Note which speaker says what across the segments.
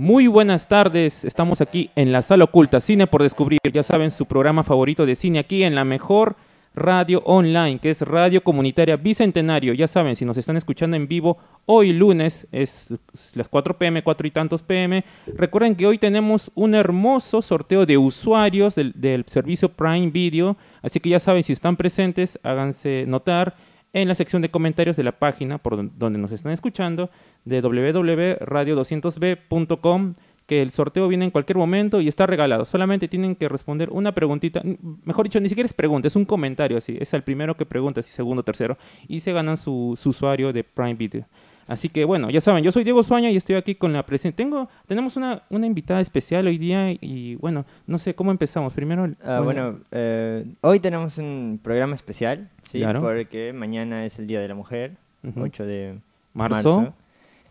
Speaker 1: Muy buenas tardes, estamos aquí en la sala oculta, Cine por Descubrir, ya saben, su programa favorito de cine aquí en la mejor radio online, que es Radio Comunitaria Bicentenario, ya saben, si nos están escuchando en vivo, hoy lunes es las 4 pm, 4 y tantos pm, recuerden que hoy tenemos un hermoso sorteo de usuarios del, del servicio Prime Video, así que ya saben, si están presentes, háganse notar en la sección de comentarios de la página por don- donde nos están escuchando de www.radio200b.com que el sorteo viene en cualquier momento y está regalado. Solamente tienen que responder una preguntita, mejor dicho, ni siquiera es pregunta, es un comentario así. Es el primero que pregunta, si segundo, tercero, y se ganan su, su usuario de Prime Video. Así que bueno, ya saben, yo soy Diego Suaña y estoy aquí con la presencia. Tengo, tenemos una, una invitada especial hoy día y bueno, no sé cómo empezamos. Primero,
Speaker 2: Ah, bueno, eh, hoy tenemos un programa especial, ¿sí?
Speaker 1: Claro.
Speaker 2: Porque mañana es el Día de la Mujer,
Speaker 1: Ujú.
Speaker 2: 8 de
Speaker 1: marzo.
Speaker 2: marzo.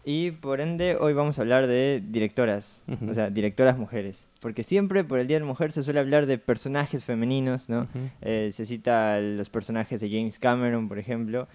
Speaker 2: Y por ende, hoy vamos a hablar de directoras, o sea, directoras mujeres. Porque siempre por el Día de la Mujer se suele hablar de personajes femeninos, ¿no? Eh, se cita los personajes de James Cameron, por ejemplo.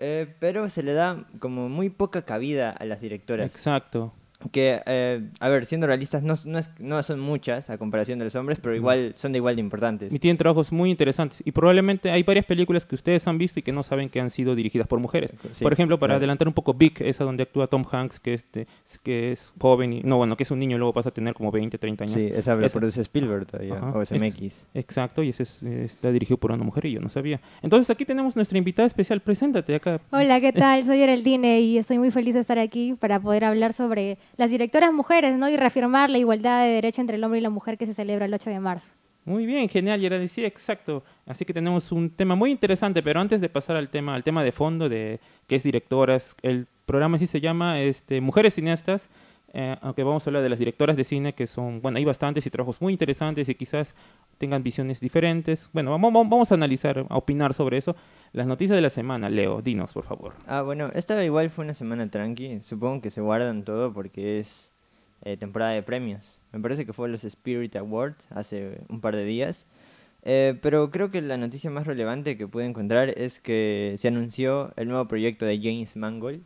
Speaker 2: Eh, pero se le da como muy poca cabida a las directoras.
Speaker 1: Exacto.
Speaker 2: Que, eh, a ver, siendo realistas, no, no, es- no son muchas a comparación de los hombres, pero igual son de igual de importantes.
Speaker 1: Y tienen trabajos muy interesantes. Y probablemente hay varias películas que ustedes han visto y que no saben que han sido dirigidas por mujeres.
Speaker 2: Sí,
Speaker 1: por ejemplo, para
Speaker 2: claro.
Speaker 1: adelantar un poco, Big, esa donde actúa Tom Hanks, que, este, que es joven, y, no, bueno, que es un niño y luego pasa a tener como 20, 30 años.
Speaker 2: Sí, esa la
Speaker 1: Esa.
Speaker 2: produce Spielberg todavía,
Speaker 1: Ajá.
Speaker 2: o SMX.
Speaker 1: Exacto, y ese es- está dirigido por una mujer y yo no sabía. Entonces aquí tenemos nuestra invitada especial. Preséntate acá.
Speaker 3: Hola, ¿qué tal? Soy Geraldine y estoy muy feliz de estar aquí para poder hablar sobre las directoras mujeres, ¿no? Y reafirmar la igualdad de derecho entre el hombre y la mujer que se celebra el 8 de marzo.
Speaker 1: Muy bien, genial, Geraldine. Sí, exacto. Así que tenemos un tema muy interesante, pero antes de pasar al tema, al tema de fondo de qué es directoras, el programa sí se llama este, Mujeres Cineastas, eh, aunque vamos a hablar de las directoras de cine, que son, bueno, hay bastantes y trabajos muy interesantes y quizás tengan visiones diferentes. Bueno, vamos, vamos a analizar, a opinar sobre eso. Las noticias de la semana, Leo, dinos, por favor.
Speaker 2: Ah, bueno, esta igual fue una semana tranqui. Supongo que se guardan todo porque es eh, temporada de premios. Me parece que fue los Spirit Awards hace un par de días. Eh, pero creo que la noticia más relevante que pude encontrar es que se anunció el nuevo proyecto de James Mangold.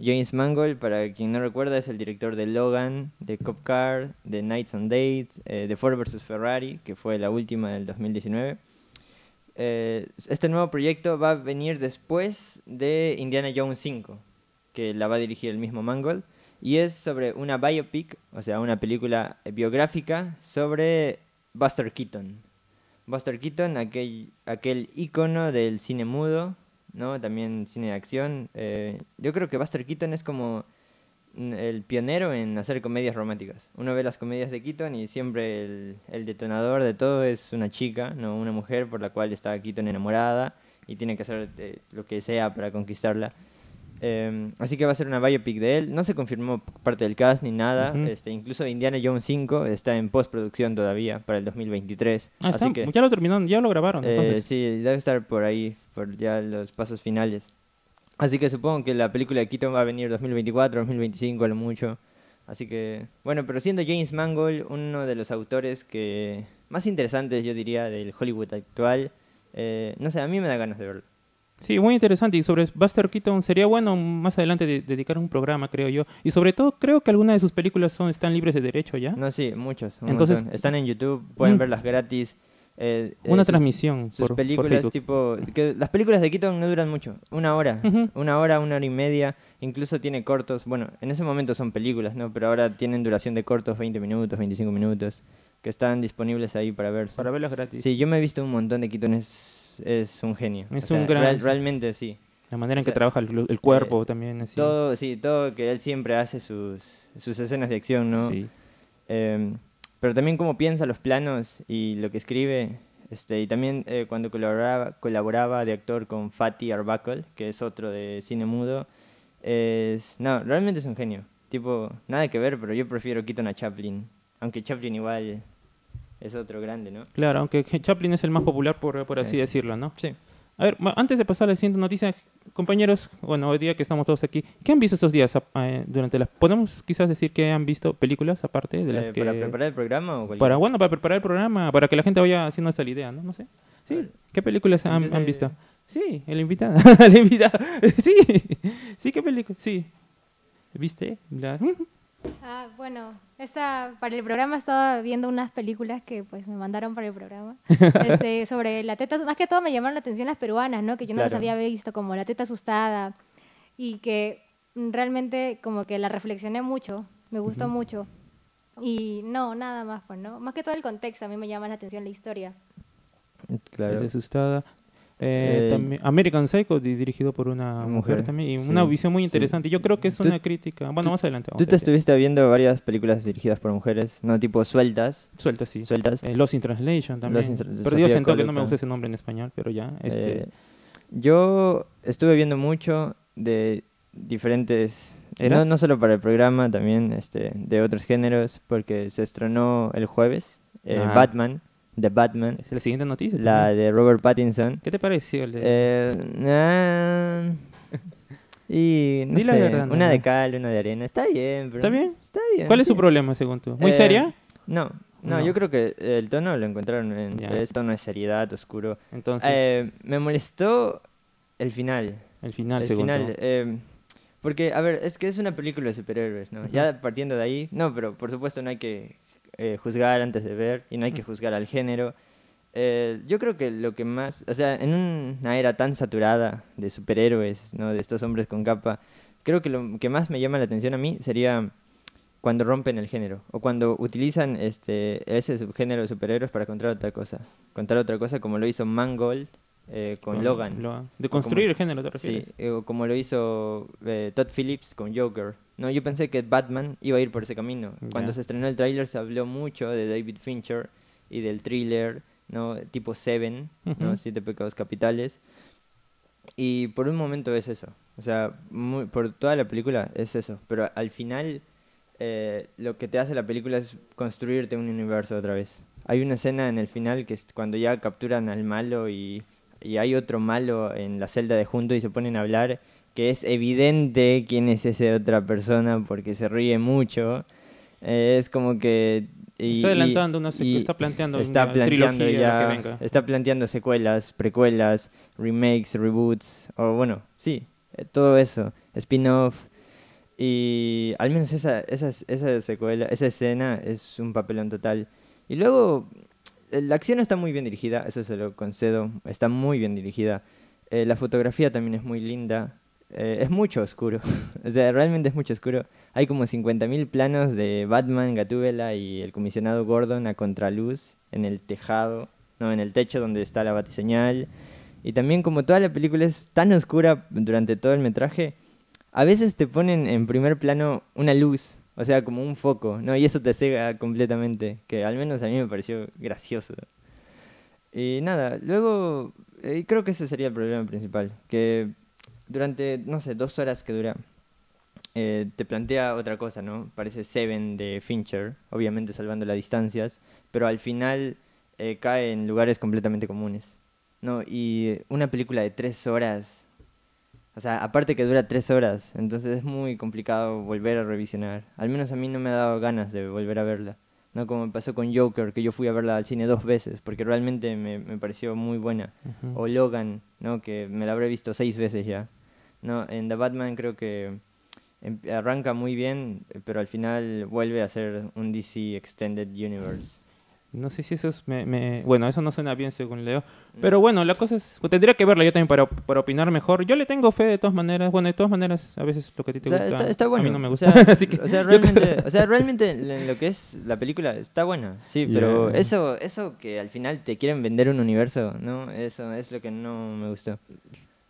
Speaker 2: James Mangold, para quien no recuerda, es el director de Logan, de Cop Car, de Nights and Dates, eh, de Ford vs. Ferrari, que fue la última del 2019. Eh, este nuevo proyecto va a venir después de Indiana Jones 5, que la va a dirigir el mismo Mangold, y es sobre una biopic, o sea, una película biográfica sobre Buster Keaton. Buster Keaton, aquel, aquel ícono del cine mudo, ¿no? También cine de acción. Eh, yo creo que Buster Keaton es como el pionero en hacer comedias románticas. Uno ve las comedias de Keaton y siempre el, el detonador de todo es una chica, no una mujer por la cual está Keaton enamorada y tiene que hacer eh, lo que sea para conquistarla. Eh, así que va a ser una biopic de él. No se confirmó parte del cast ni nada. Este, incluso Indiana Jones 5 está en postproducción todavía para el 2023.
Speaker 1: Ah,
Speaker 2: así
Speaker 1: está-
Speaker 2: que
Speaker 1: ya lo terminaron, ya lo grabaron.
Speaker 2: eh,
Speaker 1: entonces.
Speaker 2: sí, debe estar por ahí, por ya los pasos finales. Así que supongo que la película de Keaton va a venir 2024, 2025 a lo mucho. Así que, bueno, pero siendo James Mangold uno de los autores que más interesantes, yo diría, del Hollywood actual, eh, no sé, a mí me da ganas de verlo.
Speaker 1: Sí, muy interesante. Y sobre Buster Keaton sería bueno más adelante de- dedicar un programa, creo yo. Y sobre todo, creo que algunas de sus películas son están libres de derecho ya.
Speaker 2: No, sí, muchos. un
Speaker 1: Entonces-
Speaker 2: montón. están en YouTube, pueden
Speaker 1: Mm.
Speaker 2: verlas gratis. eh, eh,
Speaker 1: Una
Speaker 2: sus-
Speaker 1: transmisión
Speaker 2: sus
Speaker 1: por,
Speaker 2: películas tipo que las películas de Keaton no duran mucho una hora una hora una hora y media incluso tiene cortos bueno en ese momento son películas no pero ahora tienen duración de cortos 20 minutos 25 minutos que están disponibles ahí para ver
Speaker 1: Para verlos gratis.
Speaker 2: sí yo me he visto un montón de Keaton es, es un genio
Speaker 1: Es
Speaker 2: O sea,
Speaker 1: un gran-
Speaker 2: real- realmente sí
Speaker 1: La manera en
Speaker 2: O
Speaker 1: que
Speaker 2: sea,
Speaker 1: trabaja el, el cuerpo también. Así.
Speaker 2: todo sí todo que él siempre hace sus sus escenas de acción no
Speaker 1: Sí.
Speaker 2: Eh, pero también cómo piensa los planos y lo que escribe. Este, y también eh, cuando colaboraba, colaboraba de actor con Fatih Arbuckle, que es otro de cine mudo, es... No, realmente es un genio. Tipo, nada que ver, pero yo prefiero Keaton a Chaplin. Aunque Chaplin igual es otro grande, ¿no?
Speaker 1: Claro, aunque Chaplin es el más popular, por, por así
Speaker 2: Sí.
Speaker 1: decirlo, ¿no?
Speaker 2: Sí.
Speaker 1: A ver, antes de pasar a la siguiente noticia, compañeros, bueno, hoy día que estamos todos aquí, ¿qué han visto estos días eh, durante las... ¿Podemos quizás decir que han visto películas aparte de las
Speaker 2: Eh,
Speaker 1: que...
Speaker 2: ¿Para preparar el programa o cualquier-
Speaker 1: Para, bueno, para preparar el programa, para que la gente vaya haciendo esta idea, ¿no? No sé. Sí, ¿qué películas han, visto? Sí, el invitado. el invitado. Sí, sí, ¿qué película? Sí. ¿Viste? La-
Speaker 3: Ah, bueno, esta, para el programa estaba viendo unas películas que pues me mandaron para el programa este, sobre la teta, más que todo me llamaron la atención las peruanas, ¿no? Que yo no las había visto, como la teta asustada y que realmente como que la reflexioné mucho, me gustó mucho y no, nada más, pues, ¿no? Más que todo el contexto, a mí me llama la atención la historia.
Speaker 2: Claro.
Speaker 1: asustada. Eh,
Speaker 2: Eh,
Speaker 1: también American Psycho, di- dirigido por una mujer,
Speaker 2: mujer,
Speaker 1: también, y
Speaker 2: sí,
Speaker 1: una visión muy
Speaker 2: sí.
Speaker 1: interesante. Yo creo que es una crítica. Bueno, más adelante. Vamos
Speaker 2: Tú te estuviste viendo varias películas dirigidas por mujeres, no tipo sueltas,
Speaker 1: Suelta, sí.
Speaker 2: sueltas.
Speaker 1: Eh, Lost in Translation también.
Speaker 2: In
Speaker 1: pero
Speaker 2: Sofía
Speaker 1: sentó que no me gusta ese nombre en español, pero ya. Este,
Speaker 2: Eh, yo estuve viendo mucho de diferentes, no, no solo para el programa, también este, de otros géneros, porque se estrenó el jueves
Speaker 1: Ah.
Speaker 2: Batman, The Batman,
Speaker 1: es la siguiente noticia.
Speaker 2: la
Speaker 1: también.
Speaker 2: de Robert Pattinson.
Speaker 1: ¿Qué te pareció? el de-
Speaker 2: Eh, y no
Speaker 1: Di la verdad,
Speaker 2: una de
Speaker 1: no.
Speaker 2: cal, una de arena. Está bien, pero
Speaker 1: ¿Está bien?
Speaker 2: Está bien.
Speaker 1: ¿Cuál es su problema, según tú? ¿Muy
Speaker 2: Eh,
Speaker 1: seria?
Speaker 2: No, no,
Speaker 1: No.
Speaker 2: yo creo que el tono lo encontraron en
Speaker 1: Ya.
Speaker 2: es tono de seriedad, oscuro.
Speaker 1: Entonces,
Speaker 2: Eh, me molestó el final.
Speaker 1: el final,
Speaker 2: el
Speaker 1: según
Speaker 2: final.
Speaker 1: tú.
Speaker 2: eh, porque, a ver, es que es una película de superhéroes, ¿no? Ya partiendo de ahí, no, pero por supuesto no hay que eh, juzgar antes de ver y no hay que juzgar al género. Eh, yo creo que lo que más, o sea, en una era tan saturada de superhéroes, ¿no? De estos hombres con capa, creo que lo que más me llama la atención a mí sería cuando rompen el género o cuando utilizan este ese subgénero de superhéroes para contar otra cosa, contar otra cosa como lo hizo Mangold eh, con, Logan.
Speaker 1: Lo- de construir
Speaker 2: como-
Speaker 1: el género, ¿te
Speaker 2: Sí,
Speaker 1: refieres?
Speaker 2: o como lo hizo eh, Todd Phillips con Joker. No, yo pensé que Batman iba a ir por ese camino. Cuando se estrenó el tráiler se habló mucho de David Fincher y del thriller, ¿no? Tipo Seven, ¿no? Siete pecados capitales. Y por un momento es eso. O sea, muy- por toda la película es eso. Pero al final eh, lo que te hace la película es construirte un universo otra vez. Hay una escena en el final que es cuando ya capturan al malo y, y hay otro malo en la celda de junto y se ponen a hablar, que es evidente quién es esa otra persona porque se ríe mucho. Eh, es como que... y-
Speaker 1: está adelantando una
Speaker 2: y
Speaker 1: está planteando
Speaker 2: está
Speaker 1: una
Speaker 2: planteando ya,
Speaker 1: que venga.
Speaker 2: está planteando secuelas, precuelas, remakes, reboots, o bueno, sí, eh, todo eso, spin-off. Y al menos esa, esa, esa secuela, esa escena es un papelón total. Y luego, eh, la acción está muy bien dirigida, eso se lo concedo, está muy bien dirigida. Eh, la fotografía también es muy linda. Eh, es mucho oscuro, o sea, realmente es mucho oscuro. Hay como 50.000 planos de Batman, Gatúbela y el comisionado Gordon a contraluz en el tejado, no, en el techo donde está la batiseñal. Y también como toda la película es tan oscura durante todo el metraje, a veces te ponen en primer plano una luz, o sea, como un foco, ¿no? Y eso te cega completamente, que al menos a mí me pareció gracioso. Y nada, luego eh, creo que ese sería el problema principal, que durante, no sé, dos horas que dura, eh, te plantea otra cosa, ¿no? Parece Seven de Fincher, obviamente salvando las distancias, pero al final eh, cae en lugares completamente comunes, ¿no? Y una película de tres horas, o sea, aparte que dura tres horas, entonces es muy complicado volver a revisionar. Al menos a mí no me ha dado ganas de volver a verla. ¿no? Como pasó con Joker, que yo fui a verla al cine dos veces, porque realmente me, me pareció muy buena. O Logan, ¿no? Que me la habré visto seis veces ya. No, en The Batman creo que em- arranca muy bien, pero al final vuelve a ser un DC Extended Universe.
Speaker 1: No sé si eso es... me- me- Bueno, eso no suena bien según Leo.
Speaker 2: Mm.
Speaker 1: Pero bueno, la cosa es... pues, tendría que verla yo también para, para opinar mejor. Yo le tengo fe de todas maneras. Bueno, de todas maneras, a veces lo que a ti te
Speaker 2: O sea,
Speaker 1: gusta...
Speaker 2: está, está bueno.
Speaker 1: A mí no me
Speaker 2: o
Speaker 1: gusta.
Speaker 2: sea,
Speaker 1: así que
Speaker 2: o sea, realmente, o sea, realmente en lo que es la película está buena, sí, pero eso, eso que al final te quieren vender un universo, ¿no? Eso es lo que no me gustó.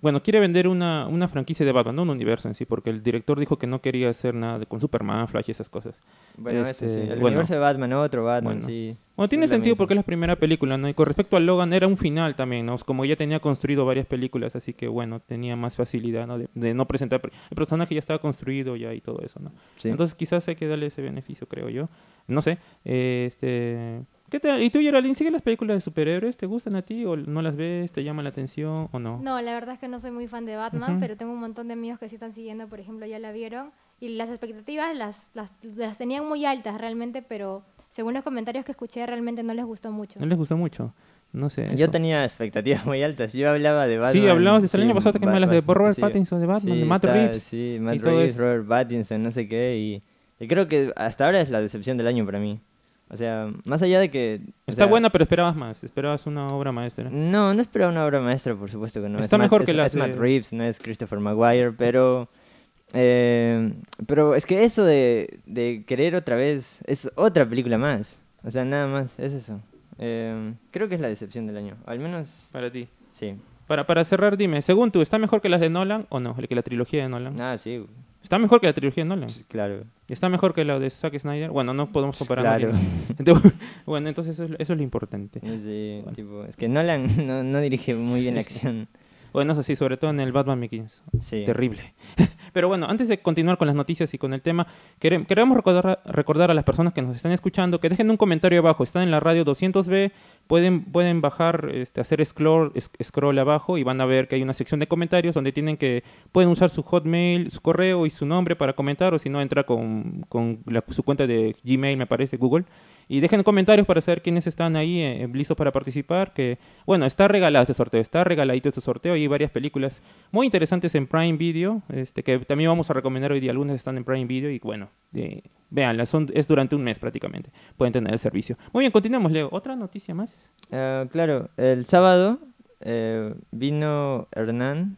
Speaker 1: Bueno, quiere vender una, una franquicia de Batman, no un universo en sí, porque el director dijo que no quería hacer nada con Superman, Flash y esas cosas.
Speaker 2: Bueno,
Speaker 1: Este,
Speaker 2: eso sí. El
Speaker 1: bueno.
Speaker 2: universo de Batman, otro Batman,
Speaker 1: Bueno.
Speaker 2: sí.
Speaker 1: Bueno, tiene sentido porque es la primera película, ¿no? Y con respecto a Logan era un final también, ¿no? Como ya tenía construido varias películas, así que bueno, tenía más facilidad, ¿no? De, de no presentar... El personaje ya estaba construido ya y todo eso, ¿no?
Speaker 2: Sí.
Speaker 1: Entonces quizás hay que darle ese beneficio, creo yo. No sé. eh, este... ¿Qué tal? ¿Y tú, Geraldine, sigues las películas de superhéroes? ¿Te gustan a ti o no las ves? ¿Te llaman la atención o no?
Speaker 3: No, la verdad es que no soy muy fan de Batman,
Speaker 1: Ujú.
Speaker 3: pero tengo un montón de amigos que sí están siguiendo, por ejemplo, ya la vieron. Y las expectativas las, las, las tenían muy altas realmente, pero según los comentarios que escuché, realmente no les gustó mucho.
Speaker 1: ¿No les gustó mucho? No sé.
Speaker 2: Yo
Speaker 1: eso.
Speaker 2: tenía expectativas muy altas. Yo hablaba de Batman.
Speaker 1: Sí, hablabas desde el año pasado que hablas de Robert
Speaker 2: sí.
Speaker 1: Pattinson, de Batman,
Speaker 2: Sí,
Speaker 1: de Matt
Speaker 2: está-
Speaker 1: Reeves.
Speaker 2: Sí, Matt
Speaker 1: y todo
Speaker 2: Reeves,
Speaker 1: eso.
Speaker 2: Robert Pattinson, no sé qué. Y, y creo que hasta ahora es la decepción del año para mí. O sea, más allá de que...
Speaker 1: Está
Speaker 2: sea,
Speaker 1: buena, pero esperabas más. Esperabas una obra maestra.
Speaker 2: No, no esperaba una obra maestra, por supuesto que no.
Speaker 1: Está
Speaker 2: Es Matt-
Speaker 1: mejor
Speaker 2: es-
Speaker 1: que las
Speaker 2: Es Matt Reeves, no es Christopher Maguire, pero... eh, pero es que eso de, de querer otra vez es otra película más. O sea, nada más, es eso. Eh, creo que es la decepción del año. Al menos,
Speaker 1: Para ti.
Speaker 2: sí.
Speaker 1: Para, para cerrar, dime, según tú, ¿está mejor que las de Nolan o no? Que la trilogía de Nolan.
Speaker 2: Ah, sí,
Speaker 1: ¿Está mejor que la trilogía de Nolan?
Speaker 2: claro.
Speaker 1: ¿Está mejor que la de Zack Snyder? Bueno, no podemos comparar.
Speaker 2: Claro.
Speaker 1: Entonces, bueno, entonces eso es, eso es lo importante.
Speaker 2: Sí, tipo, es que Nolan no, no dirige muy bien la acción.
Speaker 1: Bueno, eso sí, sobre todo en el Batman Begins.
Speaker 2: Sí.
Speaker 1: Terrible. Pero bueno, antes de continuar con las noticias y con el tema, quere- queremos recordar, recordar a las personas que nos están escuchando que dejen un comentario abajo. Están en la radio 200B, pueden, pueden bajar, este, hacer scroll, scroll abajo y van a ver que hay una sección de comentarios donde tienen que, pueden usar su hotmail, su correo y su nombre para comentar o si no, entra con, con la- su cuenta de Gmail, me parece, Google. Y dejen comentarios para saber quiénes están ahí eh, listos para participar. Que, bueno, está regalado este sorteo, está regaladito este sorteo. Hay varias películas muy interesantes en Prime Video, este, que también vamos a recomendar hoy día. Algunas están en Prime Video y bueno, eh, véanlas, son, es durante un mes prácticamente. Pueden tener el servicio. Muy bien, continuamos, Leo. ¿Otra noticia más?
Speaker 2: Ah, claro, el sábado eh, vino Hernán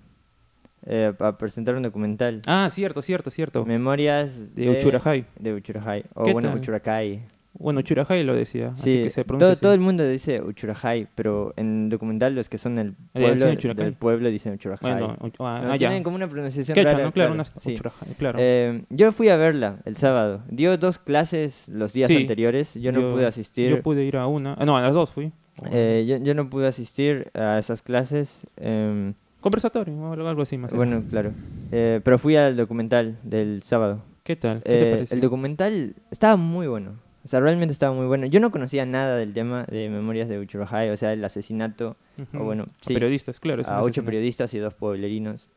Speaker 2: eh, a presentar un documental.
Speaker 1: Ah, cierto, cierto, cierto.
Speaker 2: Memorias
Speaker 1: De Uchurajay.
Speaker 2: De Uchurajay. O
Speaker 1: ¿Qué
Speaker 2: bueno,
Speaker 1: tal?
Speaker 2: Uchuracay.
Speaker 1: Bueno, Churajay lo decía, así
Speaker 2: Sí,
Speaker 1: que se pronuncia
Speaker 2: todo,
Speaker 1: así.
Speaker 2: todo el mundo dice Uchurajay, pero en el documental los que son del
Speaker 1: Ah,
Speaker 2: pueblo, del pueblo dicen Uchurajay.
Speaker 1: Bueno, u- ah,
Speaker 2: No,
Speaker 1: ah, ya.
Speaker 2: tienen como una pronunciación
Speaker 1: Quechua,
Speaker 2: rara,
Speaker 1: ¿no? Claro,
Speaker 2: claro, sí.
Speaker 1: Uchurajay, claro.
Speaker 2: Eh, yo fui a verla el sábado. Dio dos clases los días
Speaker 1: Sí,
Speaker 2: anteriores. Yo no pude asistir.
Speaker 1: Yo pude ir a una. ah, no, a las dos fui.
Speaker 2: Eh, yo, yo no pude asistir a esas clases. em,
Speaker 1: Conversatorio o algo así más.
Speaker 2: bueno,
Speaker 1: menos.
Speaker 2: claro. Eh, pero fui al documental del sábado.
Speaker 1: ¿Qué tal? ¿Qué te
Speaker 2: Eh, el documental estaba muy bueno. O sea, realmente estaba muy bueno. Yo no conocía nada del tema de Memorias de Uchurajay, o sea, el asesinato
Speaker 1: Ujú.
Speaker 2: o bueno,
Speaker 1: A
Speaker 2: sí,
Speaker 1: periodistas, claro.
Speaker 2: a ocho periodistas y dos pueblerinos,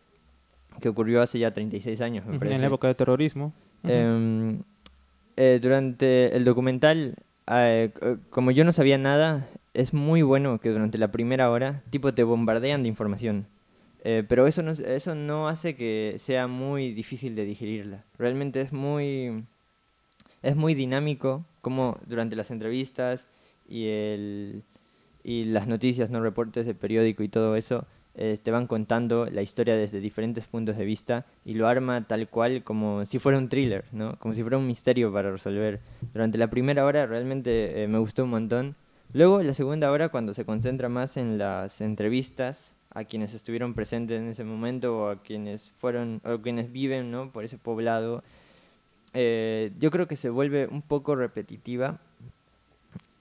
Speaker 2: que ocurrió hace ya 36 años, me
Speaker 1: Ujú,
Speaker 2: parece.
Speaker 1: En la época de terrorismo. Ujú.
Speaker 2: Em, eh, durante el documental, eh, c- como yo no sabía nada, es muy bueno que durante la primera hora, tipo, te bombardean de información. Eh, pero eso no, es- eso no hace que sea muy difícil de digerirla. Realmente es muy, es muy dinámico, como durante las entrevistas y, el, y las noticias, no reportes de periódico y todo eso, eh, te van contando la historia desde diferentes puntos de vista y lo arma tal cual como si fuera un thriller, ¿no? Como si fuera un misterio para resolver. Durante la primera hora realmente eh, me gustó un montón. Luego, la segunda hora, cuando se concentra más en las entrevistas a quienes estuvieron presentes en ese momento o a quienes fueron o quienes viven, ¿no? Por ese poblado, eh, yo creo que se vuelve un poco repetitiva,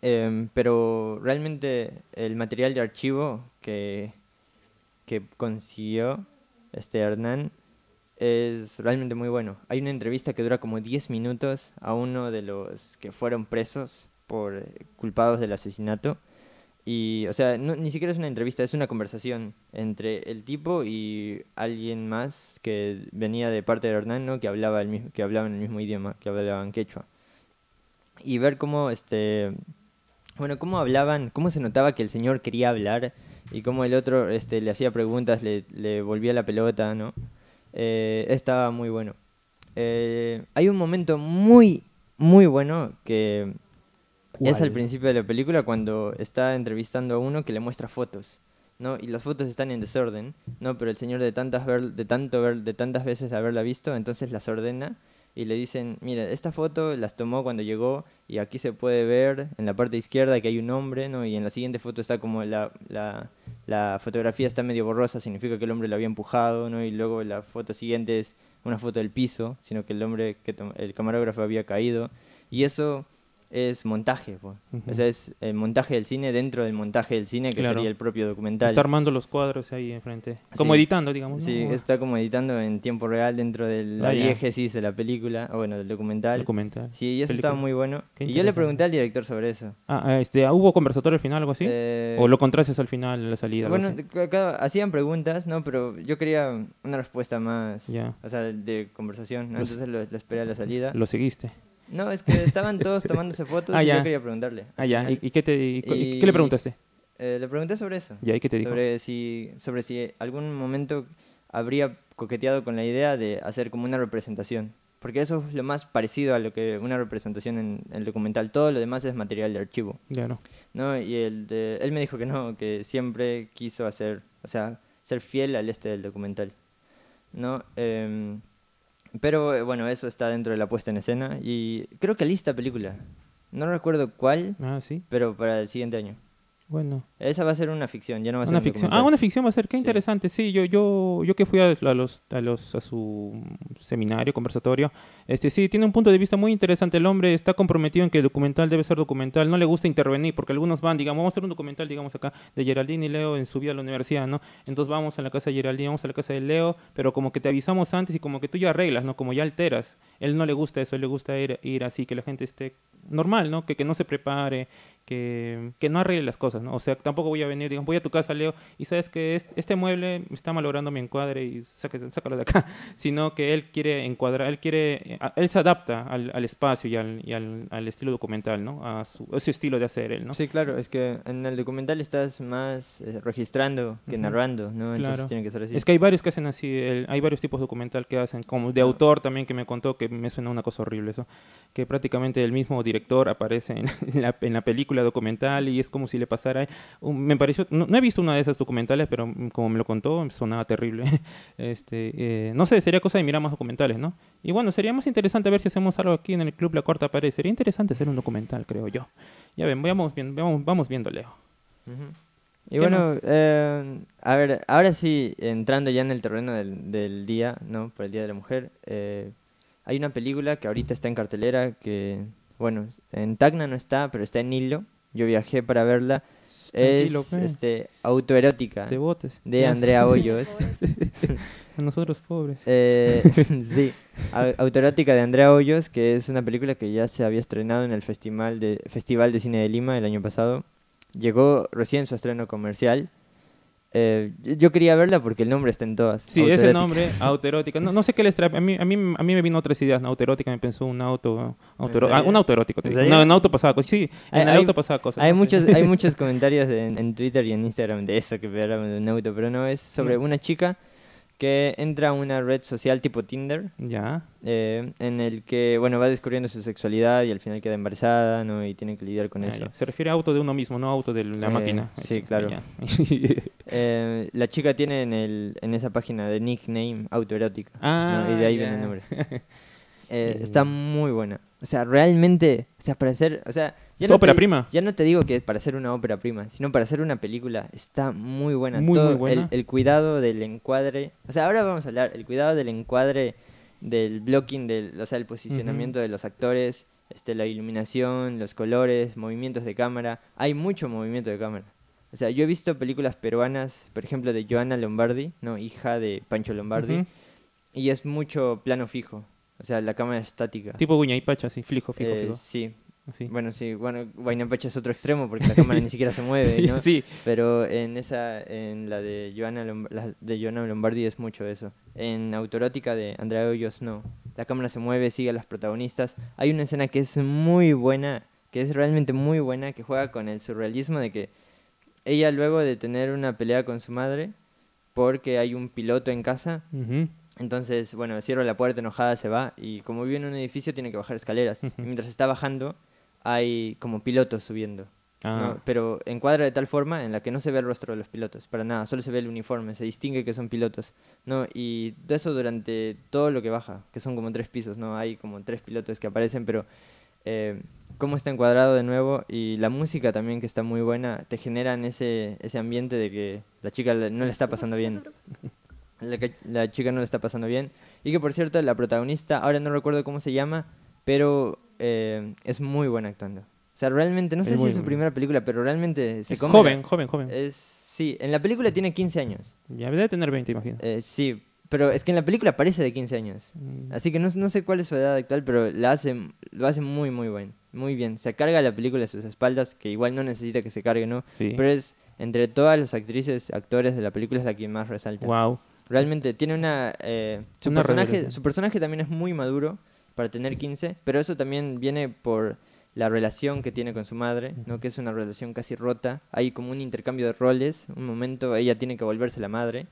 Speaker 2: em, pero realmente el material de archivo que, que consiguió este Hernán es realmente muy bueno. Hay una entrevista que dura como 10 minutos a uno de los que fueron presos por culpados del asesinato. Y, o sea, no- ni siquiera es una entrevista, es una conversación entre el tipo y alguien más que venía de parte de Hernán, ¿no? Que hablaba el mismo, que hablaban el mismo idioma, que hablaban quechua. Y ver cómo, este, bueno, cómo hablaban, cómo se notaba que el señor quería hablar y cómo el otro, este, le hacía preguntas, le, le volvía la pelota, ¿no? Eh, estaba muy bueno. Eh, hay un momento muy, muy bueno que es al principio de la película cuando está entrevistando a uno que le muestra fotos, ¿no? Y las fotos están en desorden, ¿no? Pero el señor de tantas ver, de tanto ver, de tantas veces haberla visto, entonces las ordena y le dicen, mira, esta foto las tomó cuando llegó y aquí se puede ver en la parte izquierda que hay un hombre, ¿no? Y en la siguiente foto está como la, la, la fotografía está medio borrosa, significa que el hombre lo había empujado, ¿no? Y luego la foto siguiente es una foto del piso, sino que el hombre, que el camarógrafo había caído. Y eso es montaje, pues.
Speaker 1: Ujú.
Speaker 2: O sea, es el montaje del cine dentro del montaje del cine, que
Speaker 1: Claro.
Speaker 2: sería el propio documental.
Speaker 1: Está armando los cuadros ahí enfrente. Como
Speaker 2: Sí.
Speaker 1: editando, digamos. ¿no?
Speaker 2: Sí, está como editando en tiempo real dentro de la
Speaker 1: Ah,
Speaker 2: diégesis de la película, o bueno, del documental.
Speaker 1: Documental.
Speaker 2: Sí, y eso
Speaker 1: película.
Speaker 2: estaba muy bueno. Y yo le pregunté al director sobre eso.
Speaker 1: Ah, este, ¿hubo conversatorio al final, algo así?
Speaker 2: Eh,
Speaker 1: ¿O lo contraste al final, en la salida?
Speaker 2: Bueno, hacían preguntas, ¿no? Pero yo quería una respuesta más,
Speaker 1: Ya.
Speaker 2: o sea, de conversación, ¿no?
Speaker 1: Los-
Speaker 2: Entonces lo, lo esperé a la salida.
Speaker 1: Lo seguiste.
Speaker 2: No, es que estaban todos tomándose fotos
Speaker 1: Ah,
Speaker 2: y
Speaker 1: ya.
Speaker 2: yo quería preguntarle.
Speaker 1: Ah, ya. ¿Y, y qué, te, y y qué le preguntaste?
Speaker 2: eh, le pregunté sobre eso.
Speaker 1: Ya, ¿y qué te dijo?
Speaker 2: sobre si sobre si algún momento habría coqueteado con la idea de hacer como una representación porque eso es lo más parecido a lo que una representación en el documental todo lo demás es material de archivo
Speaker 1: Claro.
Speaker 2: no y el de- él me dijo que no que siempre quiso hacer o sea ser fiel al este del documental no Em, pero eh, bueno eso está dentro de la puesta en escena y creo que lista película no recuerdo cuál
Speaker 1: Ah, sí.
Speaker 2: pero para el siguiente año
Speaker 1: Bueno.
Speaker 2: esa va a ser una ficción ya no va a ser
Speaker 1: Una
Speaker 2: un
Speaker 1: ficción. Ah, una ficción va a ser. Qué
Speaker 2: Sí.
Speaker 1: interesante. Sí, yo, yo, yo que fui a, a los, a los, a su seminario, conversatorio, este, sí, tiene un punto de vista muy interesante. El hombre está comprometido en que el documental debe ser documental. No le gusta intervenir porque algunos van, digamos, vamos a hacer un documental, digamos acá, de Geraldine y Leo en su vida a la universidad, ¿no? Entonces vamos a la casa de Geraldine, vamos a la casa de Leo, pero como que te avisamos antes y como que tú ya arreglas, ¿no? Como ya alteras. Él no le gusta eso, él le gusta ir, ir así, que la gente esté normal, ¿no? Que, que no se prepare, que, que no arregle las cosas, ¿no? O sea, tampoco voy a venir, digamos, voy a tu casa, Leo, y sabes que este, este mueble está malogrando mi encuadre y sácalo, sácalo de acá, sino que él quiere encuadrar, él quiere, a- él se adapta al, al espacio y, al, y al, al estilo documental, ¿no? A su, ese estilo de hacer él, ¿no?
Speaker 2: Sí, claro, es que en el documental estás más eh, registrando que
Speaker 1: Ujú.
Speaker 2: narrando, ¿no? Entonces
Speaker 1: Claro.
Speaker 2: tiene que ser así.
Speaker 1: Es que hay varios que hacen así, el- hay varios tipos de documental que hacen, como de autor también que me contó, que me suena una cosa horrible eso, que prácticamente el mismo director aparece en la, en la película documental y es como si le pasara... un- me pareció, no, no he visto una de esas documentales, pero como me lo contó, sonaba terrible. este eh, No sé, sería cosa de mirar más documentales, ¿no? Y bueno, sería más interesante ver si hacemos algo aquí en el Club La Cuarta Pared. Sería interesante hacer un documental, creo yo. Ya ven, vamos, vamos, vamos viendo, Leo.
Speaker 2: Ujú. Y
Speaker 1: ¿Qué
Speaker 2: bueno, eh, a ver, ahora sí, entrando ya en el terreno del, del día, ¿no? Por el Día de la Mujer, eh, hay una película que ahorita está en cartelera que, bueno, en Tacna no está, pero está en Hilo. Yo viajé para verla.
Speaker 1: Tranquilo,
Speaker 2: es
Speaker 1: pe,
Speaker 2: este, autoerótica
Speaker 1: te botes.
Speaker 2: de. Andrea Hoyos.
Speaker 1: A nosotros pobres.
Speaker 2: Eh, sí, Au- Autoerótica de Andrea Hoyos, que es una película que ya se había estrenado en el Festival de, Festival de Cine de Lima el año pasado. Llegó recién su estreno comercial. Eh, yo quería verla porque el nombre está en todas.
Speaker 1: Sí, ese nombre, autoerótica. No, no sé qué les trae. A mí, a, mí, a mí me vino otras ideas. Autoerótica me pensó un auto. autoero- ah, un autoerótico. No, en auto pasaba cosas. Sí,
Speaker 2: Hay-
Speaker 1: en el
Speaker 2: hay-
Speaker 1: auto pasaba cosas.
Speaker 2: Hay
Speaker 1: no sé.
Speaker 2: muchos, hay muchos comentarios en, en Twitter y en Instagram de eso que hablaban de un auto, pero no, es sobre
Speaker 1: Mm.
Speaker 2: una chica que entra a una red social tipo Tinder.
Speaker 1: Ya.
Speaker 2: eh, en el que, bueno, va descubriendo su sexualidad y al final queda embarazada, ¿no? Y tiene que lidiar con
Speaker 1: Ah,
Speaker 2: eso.
Speaker 1: ya. Se refiere a auto de uno mismo, no auto de la
Speaker 2: Eh,
Speaker 1: máquina.
Speaker 2: sí,
Speaker 1: Eso,
Speaker 2: claro. Eh, la chica tiene en, el, en esa página de nickname autoerótica.
Speaker 1: Ah,
Speaker 2: ¿no? Y de ahí
Speaker 1: ya.
Speaker 2: viene el nombre. Eh, está muy buena. O sea, realmente, o sea, para hacer, o sea,
Speaker 1: ¿Es
Speaker 2: no
Speaker 1: ópera
Speaker 2: te-
Speaker 1: prima?
Speaker 2: Ya no te digo que es para hacer una ópera prima, sino para hacer una película. Está muy buena.
Speaker 1: Muy,
Speaker 2: Todo
Speaker 1: muy buena.
Speaker 2: El, el cuidado del encuadre. O sea, ahora vamos a hablar. El cuidado del encuadre, del blocking, del, o sea, el posicionamiento de los actores, este, la iluminación, los colores, movimientos de cámara. Hay mucho movimiento de cámara. O sea, yo he visto películas peruanas, por ejemplo, de Joana Lombardi, no, hija de Pancho Lombardi, y es mucho plano fijo. O sea, la cámara estática.
Speaker 1: Tipo Guña y Pacha, sí, fijo, fijo,
Speaker 2: Eh,
Speaker 1: fijo.
Speaker 2: sí, Bueno, sí, bueno, Guaynapacha es otro extremo porque la cámara ni siquiera se mueve, ¿no?
Speaker 1: Sí,
Speaker 2: Pero en esa, en la de Joana, Lomb- la de Joana Lombardi es mucho eso. En Autorótica de Andrea Hoyos no. La cámara se mueve, sigue a las protagonistas. Hay una escena que es muy buena, que es realmente muy buena, que juega con el surrealismo de que ella luego de tener una pelea con su madre, porque hay un piloto en casa, entonces, bueno, cierra la puerta enojada, se va y como vive en un edificio tiene que bajar escaleras. Y mientras está bajando, hay como pilotos subiendo.
Speaker 1: Ah.
Speaker 2: ¿no? pero encuadra de tal forma en la que no se ve el rostro de los pilotos, para nada, solo se ve el uniforme, se distingue que son pilotos, ¿no? Y de eso durante todo lo que baja, que son como tres pisos, ¿no? Hay como tres pilotos que aparecen, pero eh, cómo está encuadrado de nuevo y la música también que está muy buena, te generan ese, ese ambiente de que la chica no le está pasando bien. La, que- la chica no le está pasando bien. Y que por cierto, la protagonista, ahora no recuerdo cómo se llama, pero eh, es muy buena actuando. O sea, realmente, no
Speaker 1: Es
Speaker 2: sé si
Speaker 1: muy
Speaker 2: es su primera película, pero realmente se
Speaker 1: Es
Speaker 2: come
Speaker 1: joven,
Speaker 2: la-
Speaker 1: joven, joven.
Speaker 2: Es, sí, en la película tiene 15 años.
Speaker 1: Ya debe tener 20, imagino.
Speaker 2: Eh, sí, pero es que en la película parece de 15 años.
Speaker 1: Mm.
Speaker 2: Así que no, no sé cuál es su edad actual, pero la hace, lo hace muy, muy bien. Muy bien. Se carga la película a sus espaldas, que igual no necesita que se cargue, ¿no?
Speaker 1: Sí.
Speaker 2: Pero es, entre todas las actrices, actores de la película, es la que más resalta.
Speaker 1: Wow.
Speaker 2: Realmente tiene una... eh, su,
Speaker 1: Una
Speaker 2: personaje, su personaje también es muy maduro para tener 15, pero eso también viene por la relación que tiene con su madre, ¿no? que es una relación casi rota. Hay como un intercambio de roles. Un momento ella tiene que volverse la madre.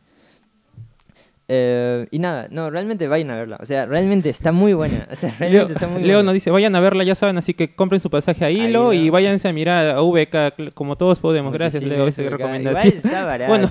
Speaker 2: Eh, y nada, no, realmente vayan a verla. O sea, realmente está muy buena. O sea,
Speaker 1: Leo,
Speaker 2: está muy
Speaker 1: Leo
Speaker 2: buena.
Speaker 1: nos dice, vayan a verla, ya saben, así que compren su pasaje a Hilo y váyanse a mirar a VK, como todos podemos. Gracias, Leo, esa recomendación.
Speaker 2: Igual está barato.
Speaker 1: Bueno,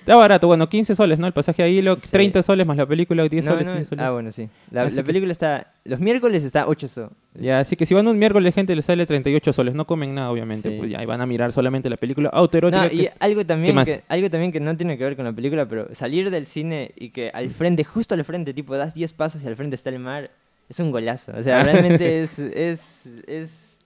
Speaker 1: Está barato, bueno, 15 soles, ¿no? El pasaje a Hilo,
Speaker 2: Sí.
Speaker 1: 30 soles más la película, 10
Speaker 2: No,
Speaker 1: soles,
Speaker 2: no,
Speaker 1: 15 soles.
Speaker 2: Ah, bueno, sí. La,
Speaker 1: que-
Speaker 2: película está... Los miércoles está 8 so.
Speaker 1: Ya, así que si van un miércoles, gente, les sale 38 soles. No comen nada, obviamente.
Speaker 2: Sí.
Speaker 1: Pues ya, y van a mirar solamente la película autoerótica.
Speaker 2: No,
Speaker 1: que
Speaker 2: y algo también, que, algo también que no tiene que ver con la película, pero salir del cine y que al frente, justo al frente, tipo, das 10 pasos y al frente está el mar, es un golazo. O sea, realmente es, es, es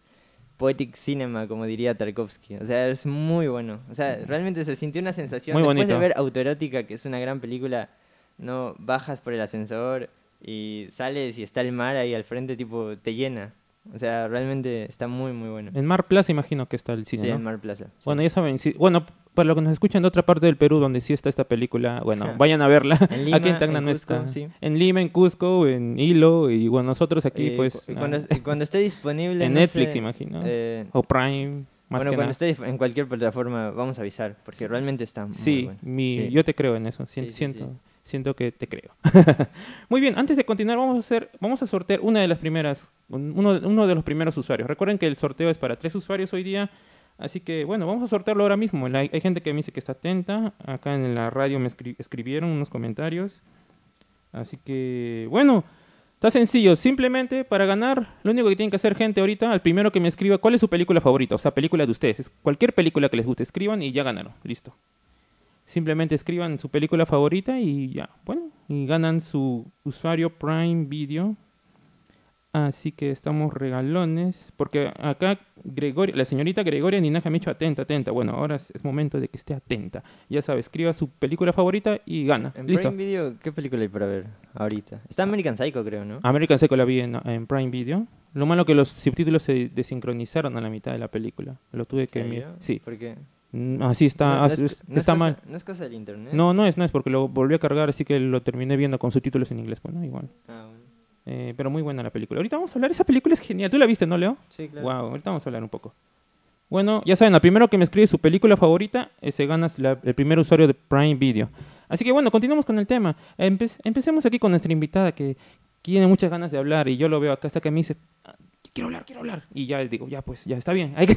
Speaker 2: poetic cinema, como diría Tarkovsky. O sea, es muy bueno. O sea, realmente se sintió una sensación.
Speaker 1: Muy
Speaker 2: Después
Speaker 1: bonito.
Speaker 2: de ver Autoerótica, que es una gran película, no bajas por el ascensor y sales y está el mar ahí al frente, tipo, te llena. O sea, realmente está muy, muy bueno.
Speaker 1: En Mar Plaza imagino que está el cine,
Speaker 2: sí,
Speaker 1: ¿no?
Speaker 2: en Mar Plaza. sí.
Speaker 1: Bueno, ya saben, sí- bueno, para los que nos escuchan de otra parte del Perú donde sí está esta película, bueno, vayan a verla.
Speaker 2: En Lima,
Speaker 1: aquí en Tacna
Speaker 2: en
Speaker 1: no
Speaker 2: Cusco,
Speaker 1: está.
Speaker 2: sí.
Speaker 1: En Lima, en Cusco, en Hilo y bueno, nosotros aquí
Speaker 2: Eh,
Speaker 1: pues
Speaker 2: cu- cuando, y cuando esté disponible
Speaker 1: en
Speaker 2: no
Speaker 1: Netflix,
Speaker 2: sé,
Speaker 1: imagino.
Speaker 2: eh,
Speaker 1: o Prime, más
Speaker 2: bueno,
Speaker 1: que
Speaker 2: cuando esté en cualquier plataforma vamos a avisar, porque realmente está muy
Speaker 1: Sí,
Speaker 2: bueno.
Speaker 1: mi,
Speaker 2: Sí.
Speaker 1: yo te creo en eso. siento. Siento que te creo. Muy bien, antes de continuar vamos a hacer, vamos a sortear una de las primeras, un- uno, uno de los primeros usuarios. Recuerden que el sorteo es para tres usuarios hoy día, así que bueno, vamos a sortearlo ahora mismo. La- hay gente que me dice que está atenta. Acá en la radio me escri- escribieron unos comentarios, así que bueno. Está sencillo, simplemente para ganar, lo único que tienen que hacer gente ahorita, al primero que me escriba cuál es su película favorita, o sea, película de ustedes, Es cualquier película que les guste, escriban y ya ganaron, listo. Simplemente escriban su película favorita y ya, bueno, y ganan su usuario Prime Video. Así que estamos regalones, porque acá Gregoria, la señorita Gregoria Ninaja me ha dicho atenta, atenta. Bueno, ahora es, momento de que esté atenta. Ya sabe, escriba su película favorita y gana.
Speaker 2: En
Speaker 1: Listo.
Speaker 2: Prime Video, ¿qué película hay para ver ahorita? Está American Psycho, creo, ¿no?
Speaker 1: American Psycho la vi en, en Prime Video. Lo malo que los subtítulos se desincronizaron a la mitad de la película. Lo tuve que mirar. Sí,
Speaker 2: Porque
Speaker 1: así está,
Speaker 2: no- no es-
Speaker 1: es-
Speaker 2: no es
Speaker 1: está
Speaker 2: cosa-
Speaker 1: mal.
Speaker 2: No es cosa del internet.
Speaker 1: No, no es, no es porque lo volví a cargar, así que lo terminé viendo con subtítulos en inglés. Bueno, igual.
Speaker 2: Ah, bueno.
Speaker 1: Eh, pero muy buena la película. Ahorita vamos a hablar, esa película es genial. ¿Tú la viste, no, Leo?
Speaker 2: Sí, claro.
Speaker 1: Wow, ahorita vamos a hablar un poco. Bueno, ya saben, al primero que me escribe su película favorita, ese gana la- el primer usuario de Prime Video. Así que bueno, continuamos con el tema. Empe- empecemos aquí con nuestra invitada que tiene muchas ganas de hablar y yo lo veo acá hasta que me dice, "Ah, quiero hablar, quiero hablar. Y ya digo, ya pues, ya está bien. Hay que-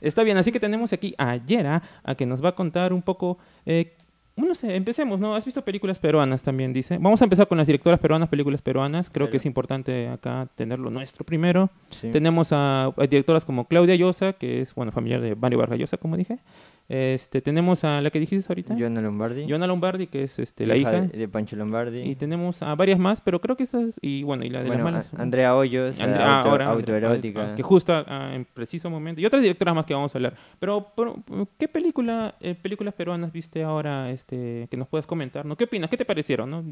Speaker 1: está bien, así que tenemos aquí a Yera, a que nos va a contar un poco... eh, no sé, empecemos, ¿no? ¿Has visto películas peruanas también, dice? Vamos a empezar con las directoras peruanas, películas peruanas. Creo que es importante acá tenerlo nuestro primero.
Speaker 2: Sí.
Speaker 1: Tenemos a, a directoras como Claudia Llosa, que es, bueno, familiar de Mario Vargas Llosa, como dije. Este, tenemos a la que dijiste ahorita,
Speaker 2: Joanna Lombardi.
Speaker 1: Joana Lombardi, que es este, la hija.
Speaker 2: de, de Pancho Lombardi.
Speaker 1: Y tenemos a varias más, pero creo que estas, y bueno, y la de
Speaker 2: bueno,
Speaker 1: las malas.
Speaker 2: a- Andrea Hoyos,
Speaker 1: ah,
Speaker 2: auto-
Speaker 1: ahora,
Speaker 2: autoerótica.
Speaker 1: que justo ah, en preciso momento. Y otras directoras más que vamos a hablar. Pero, pero, ¿qué película, eh, películas peruanas viste ahora este, que nos puedas comentar? ¿no? ¿Qué opinas? ¿Qué te parecieron? No?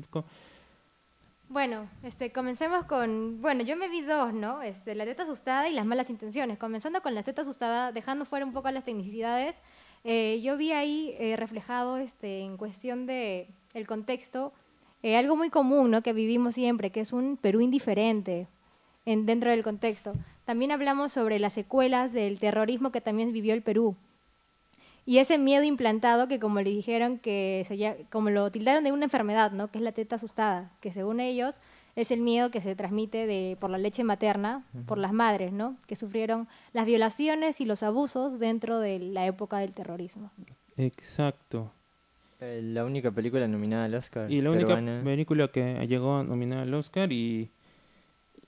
Speaker 3: Bueno, este, comencemos con, bueno, yo me vi dos, ¿no? Este, la teta asustada y las malas intenciones. Comenzando con la teta asustada, dejando fuera un poco las tecnicidades, eh, yo vi ahí eh, reflejado, este, en cuestión de el contexto, eh, algo muy común, ¿no? Que vivimos siempre, que es un Perú indiferente en, dentro del contexto. También hablamos sobre las secuelas del terrorismo que también vivió el Perú. Y ese miedo implantado que como le dijeron que se como lo tildaron de una enfermedad, ¿no? Que es la teta asustada, que según ellos es el miedo que se transmite de, por la leche materna, por las madres, ¿no? Que sufrieron las violaciones y los abusos dentro de la época del terrorismo.
Speaker 1: Exacto.
Speaker 2: Eh, la única película nominada al Oscar.
Speaker 1: Y la única
Speaker 2: peruana.
Speaker 1: película que llegó nominada al Oscar y...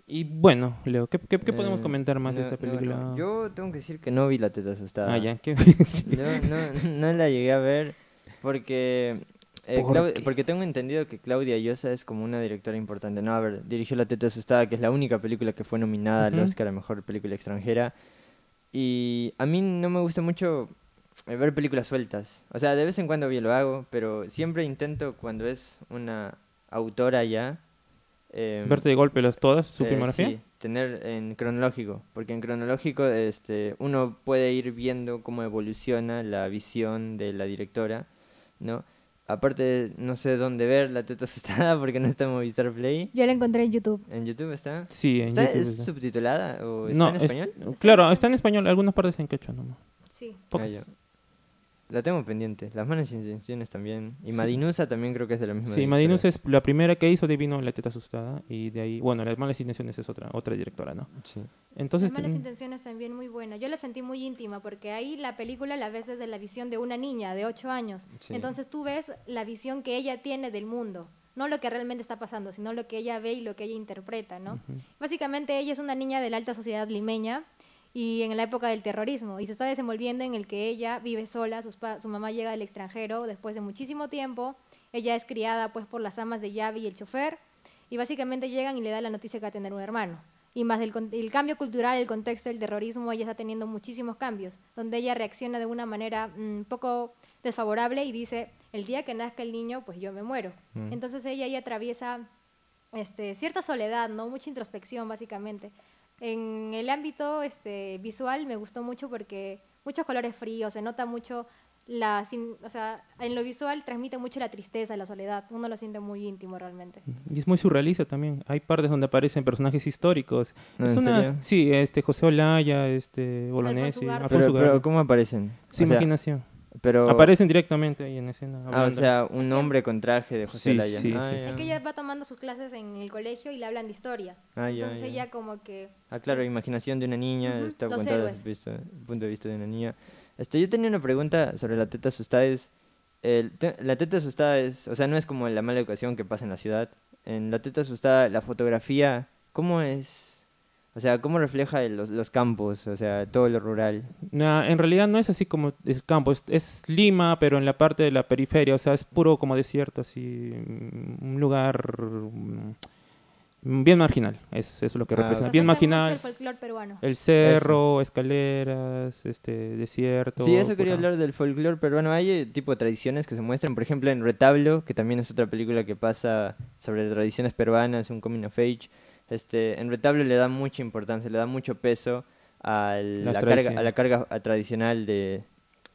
Speaker 1: Y bueno, Leo, ¿qué, qué- qué podemos
Speaker 2: Eh,
Speaker 1: comentar más de esta
Speaker 2: no,
Speaker 1: película?
Speaker 2: no. Yo tengo que decir que no vi La Teta Asustada.
Speaker 1: Ah, ya, ¿qué?
Speaker 2: No, no, no la llegué a ver porque... eh, porque tengo entendido que Claudia Llosa es como una directora importante. No, a ver, dirigió La Teta Asustada, que es la única película que fue nominada al
Speaker 1: Ujú.
Speaker 2: Oscar a Mejor Película Extranjera. Y a mí no me gusta mucho eh, ver películas sueltas. O sea, de vez en cuando bien lo hago, pero siempre intento cuando es una autora ya... em,
Speaker 1: Verte de golpe las todas, su
Speaker 2: eh,
Speaker 1: filmografía.
Speaker 2: sí, tener en cronológico, porque en cronológico este, uno puede ir viendo cómo evoluciona la visión de la directora, ¿no? Aparte, no sé dónde ver la teta asustada porque no está en Movistar Play.
Speaker 3: Yo la encontré en YouTube.
Speaker 2: ¿En YouTube está?
Speaker 1: Sí, en
Speaker 2: ¿Está
Speaker 1: YouTube
Speaker 2: ¿Es
Speaker 1: está.
Speaker 2: subtitulada o está
Speaker 1: No,
Speaker 2: en
Speaker 1: es-
Speaker 2: español?
Speaker 1: claro, está en español, algunas partes en quechua nomás.
Speaker 3: Sí.
Speaker 1: Pocas.
Speaker 2: Ah. La tengo pendiente. Las malas intenciones también. Y
Speaker 1: Sí.
Speaker 2: Madinusa también creo que es de la misma
Speaker 1: Sí,
Speaker 2: directora.
Speaker 1: Madinus es la primera que hizo de vino La Teta Asustada y de ahí, bueno, Las Malas Intenciones es otra otra directora, ¿no?
Speaker 2: Sí.
Speaker 1: Entonces,
Speaker 3: Las malas
Speaker 1: ten-
Speaker 3: intenciones también muy buena. Yo la sentí muy íntima porque ahí la película la ves desde la visión de una niña de 8 años.
Speaker 2: Sí.
Speaker 3: Entonces tú ves la visión que ella tiene del mundo. No lo que realmente está pasando, sino lo que ella ve y lo que ella interpreta, ¿no? Básicamente ella es una niña de la alta sociedad limeña y en la época del terrorismo y se está desenvolviendo en el que ella vive sola, sus su mamá llega del extranjero después de muchísimo tiempo, ella es criada pues por las amas de Yavi y el chofer y básicamente llegan y le dan la noticia que va a tener un hermano. Y más el, con- el cambio cultural, el contexto del terrorismo, ella está teniendo muchísimos cambios, donde ella reacciona de una manera un poco desfavorable y dice, el día que nazca el niño, pues yo me muero.
Speaker 2: Mm.
Speaker 3: Entonces ella ahí atraviesa este, cierta soledad, ¿no? Mucha introspección, básicamente. En el ámbito este, visual me gustó mucho porque muchos colores fríos, se nota mucho la, sin- o sea, en lo visual transmite mucho la tristeza, la soledad, uno lo siente muy íntimo realmente.
Speaker 1: y es muy surrealista también. Hay partes donde aparecen personajes históricos.
Speaker 2: No,
Speaker 1: es
Speaker 2: ¿en
Speaker 1: una,
Speaker 2: serio?
Speaker 1: sí, este José Olaya, este Bolognesi,
Speaker 3: Ugarte.
Speaker 1: Alfonso
Speaker 2: Pero, pero. ¿cómo aparecen?
Speaker 1: Su
Speaker 2: O sea,
Speaker 1: imaginación.
Speaker 2: Pero...
Speaker 1: Aparecen directamente ahí en escena.
Speaker 2: Ah, o sea, un hombre con traje de José
Speaker 1: Sí,
Speaker 2: Laya.
Speaker 1: sí,
Speaker 2: ah,
Speaker 1: sí.
Speaker 2: ya.
Speaker 3: Es que ella va tomando sus clases en el colegio y le hablan de historia.
Speaker 2: Ah, ya,
Speaker 3: Entonces
Speaker 2: ya.
Speaker 3: ella como que...
Speaker 2: Ah, claro, imaginación de una niña,
Speaker 3: Ujú,
Speaker 2: está
Speaker 3: los
Speaker 2: contada desde el visto- el punto de vista de una niña. Este, yo tenía una pregunta sobre la teta asustada. Es, el te- la teta asustada es, o sea, no es como la mala educación que pasa en la ciudad. En la teta asustada, la fotografía, ¿cómo es? O sea, ¿cómo refleja los, los campos? O sea, todo lo rural.
Speaker 1: Nah, en realidad no es así como es campo, es, es Lima, pero en la parte de la periferia, o sea, es puro como desierto, así, mm, un lugar mm, bien marginal, es eso es lo que
Speaker 2: Ah,
Speaker 1: representa, bien marginal,
Speaker 3: el peruano.
Speaker 1: el cerro, escaleras, este, desierto.
Speaker 2: Sí, eso quería
Speaker 1: pura-
Speaker 2: hablar del folclore peruano. Hay eh, tipo de tradiciones que se muestran, por ejemplo, en Retablo, que también es otra película que pasa sobre tradiciones peruanas, un coming of age. Este, en Retablo le da mucha importancia, le da mucho peso a
Speaker 1: Las
Speaker 2: la carga,
Speaker 1: tradiciones.
Speaker 2: a la carga tradicional de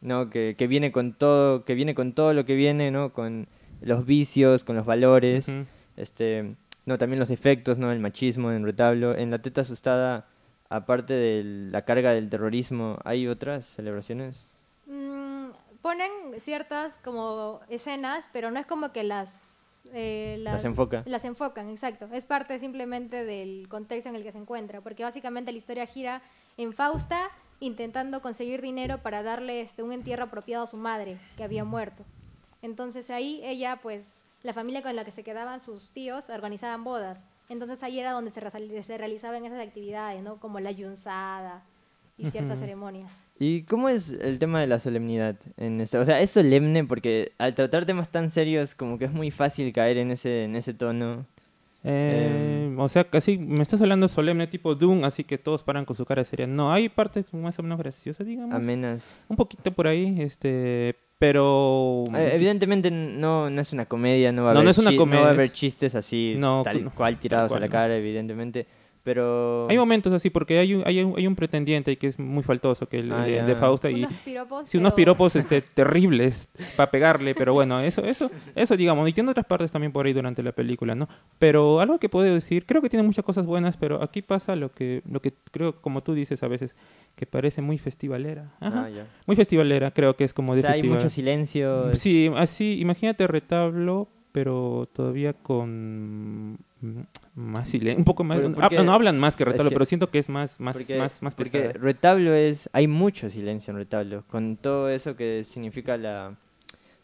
Speaker 2: no que, que viene con todo, que viene con todo lo que viene, ¿no? Con los vicios, con los valores, este, no, también los efectos, ¿no? El machismo en Retablo, en La Teta Asustada, aparte de la carga del terrorismo, ¿hay otras celebraciones?
Speaker 3: Mm, ponen ciertas como escenas, pero no es como que las, eh,
Speaker 2: Las enfoca.
Speaker 3: Las enfocan, exacto. Es parte simplemente del contexto en el que se encuentra, porque básicamente la historia gira en Fausta intentando conseguir dinero para darle este, un entierro apropiado a su madre, que había muerto. Entonces ahí ella, pues, la familia con la que se quedaban sus tíos organizaban bodas. Entonces ahí era donde se, realizaban esas actividades, ¿no? Como la yunzada y ciertas ceremonias.
Speaker 2: ¿Y cómo es el tema de la solemnidad? En este? O sea, es solemne porque al tratar temas tan serios como que es muy fácil caer en ese, en ese tono.
Speaker 1: Eh, o sea, casi me estás hablando solemne tipo Doom, así que todos paran con su cara seria. No, hay partes más o menos graciosas, digamos.
Speaker 2: Amenas.
Speaker 1: Un poquito por ahí, este, pero...
Speaker 2: Eh, evidentemente no, no es una comedia, no va a
Speaker 1: No,
Speaker 2: haber,
Speaker 1: no es una
Speaker 2: chi- no va
Speaker 1: comedia,
Speaker 2: a haber
Speaker 1: es-
Speaker 2: chistes así,
Speaker 1: No,
Speaker 2: tal cual tirados
Speaker 1: cual,
Speaker 2: a la
Speaker 1: no.
Speaker 2: cara, evidentemente. Pero...
Speaker 1: Hay momentos así, porque hay un, hay un, hay un pretendiente que es muy faltoso, que el,
Speaker 2: Ah,
Speaker 1: el de Fausta, y
Speaker 3: unos piropos.
Speaker 1: sí, unos piropos este, terribles para pegarle, pero bueno, eso, eso, eso digamos, y tiene otras partes también por ahí durante la película, ¿no? Pero algo que puedo decir, creo que tiene muchas cosas buenas, pero aquí pasa lo que, lo que creo, como tú dices a veces, que parece muy festivalera. Ajá.
Speaker 2: Ah, ya.
Speaker 1: Muy festivalera, creo que es como
Speaker 2: O
Speaker 1: de
Speaker 2: sea, hay
Speaker 1: festival.
Speaker 2: mucho silencio.
Speaker 1: Sí, así, imagínate retablo, pero todavía con... más silencio, un poco más,
Speaker 2: porque-
Speaker 1: no hablan más que
Speaker 2: es
Speaker 1: retablo,
Speaker 2: que-
Speaker 1: pero siento que es más, más,
Speaker 2: porque,
Speaker 1: más, más
Speaker 2: porque retablo es hay mucho silencio en retablo con todo eso que significa la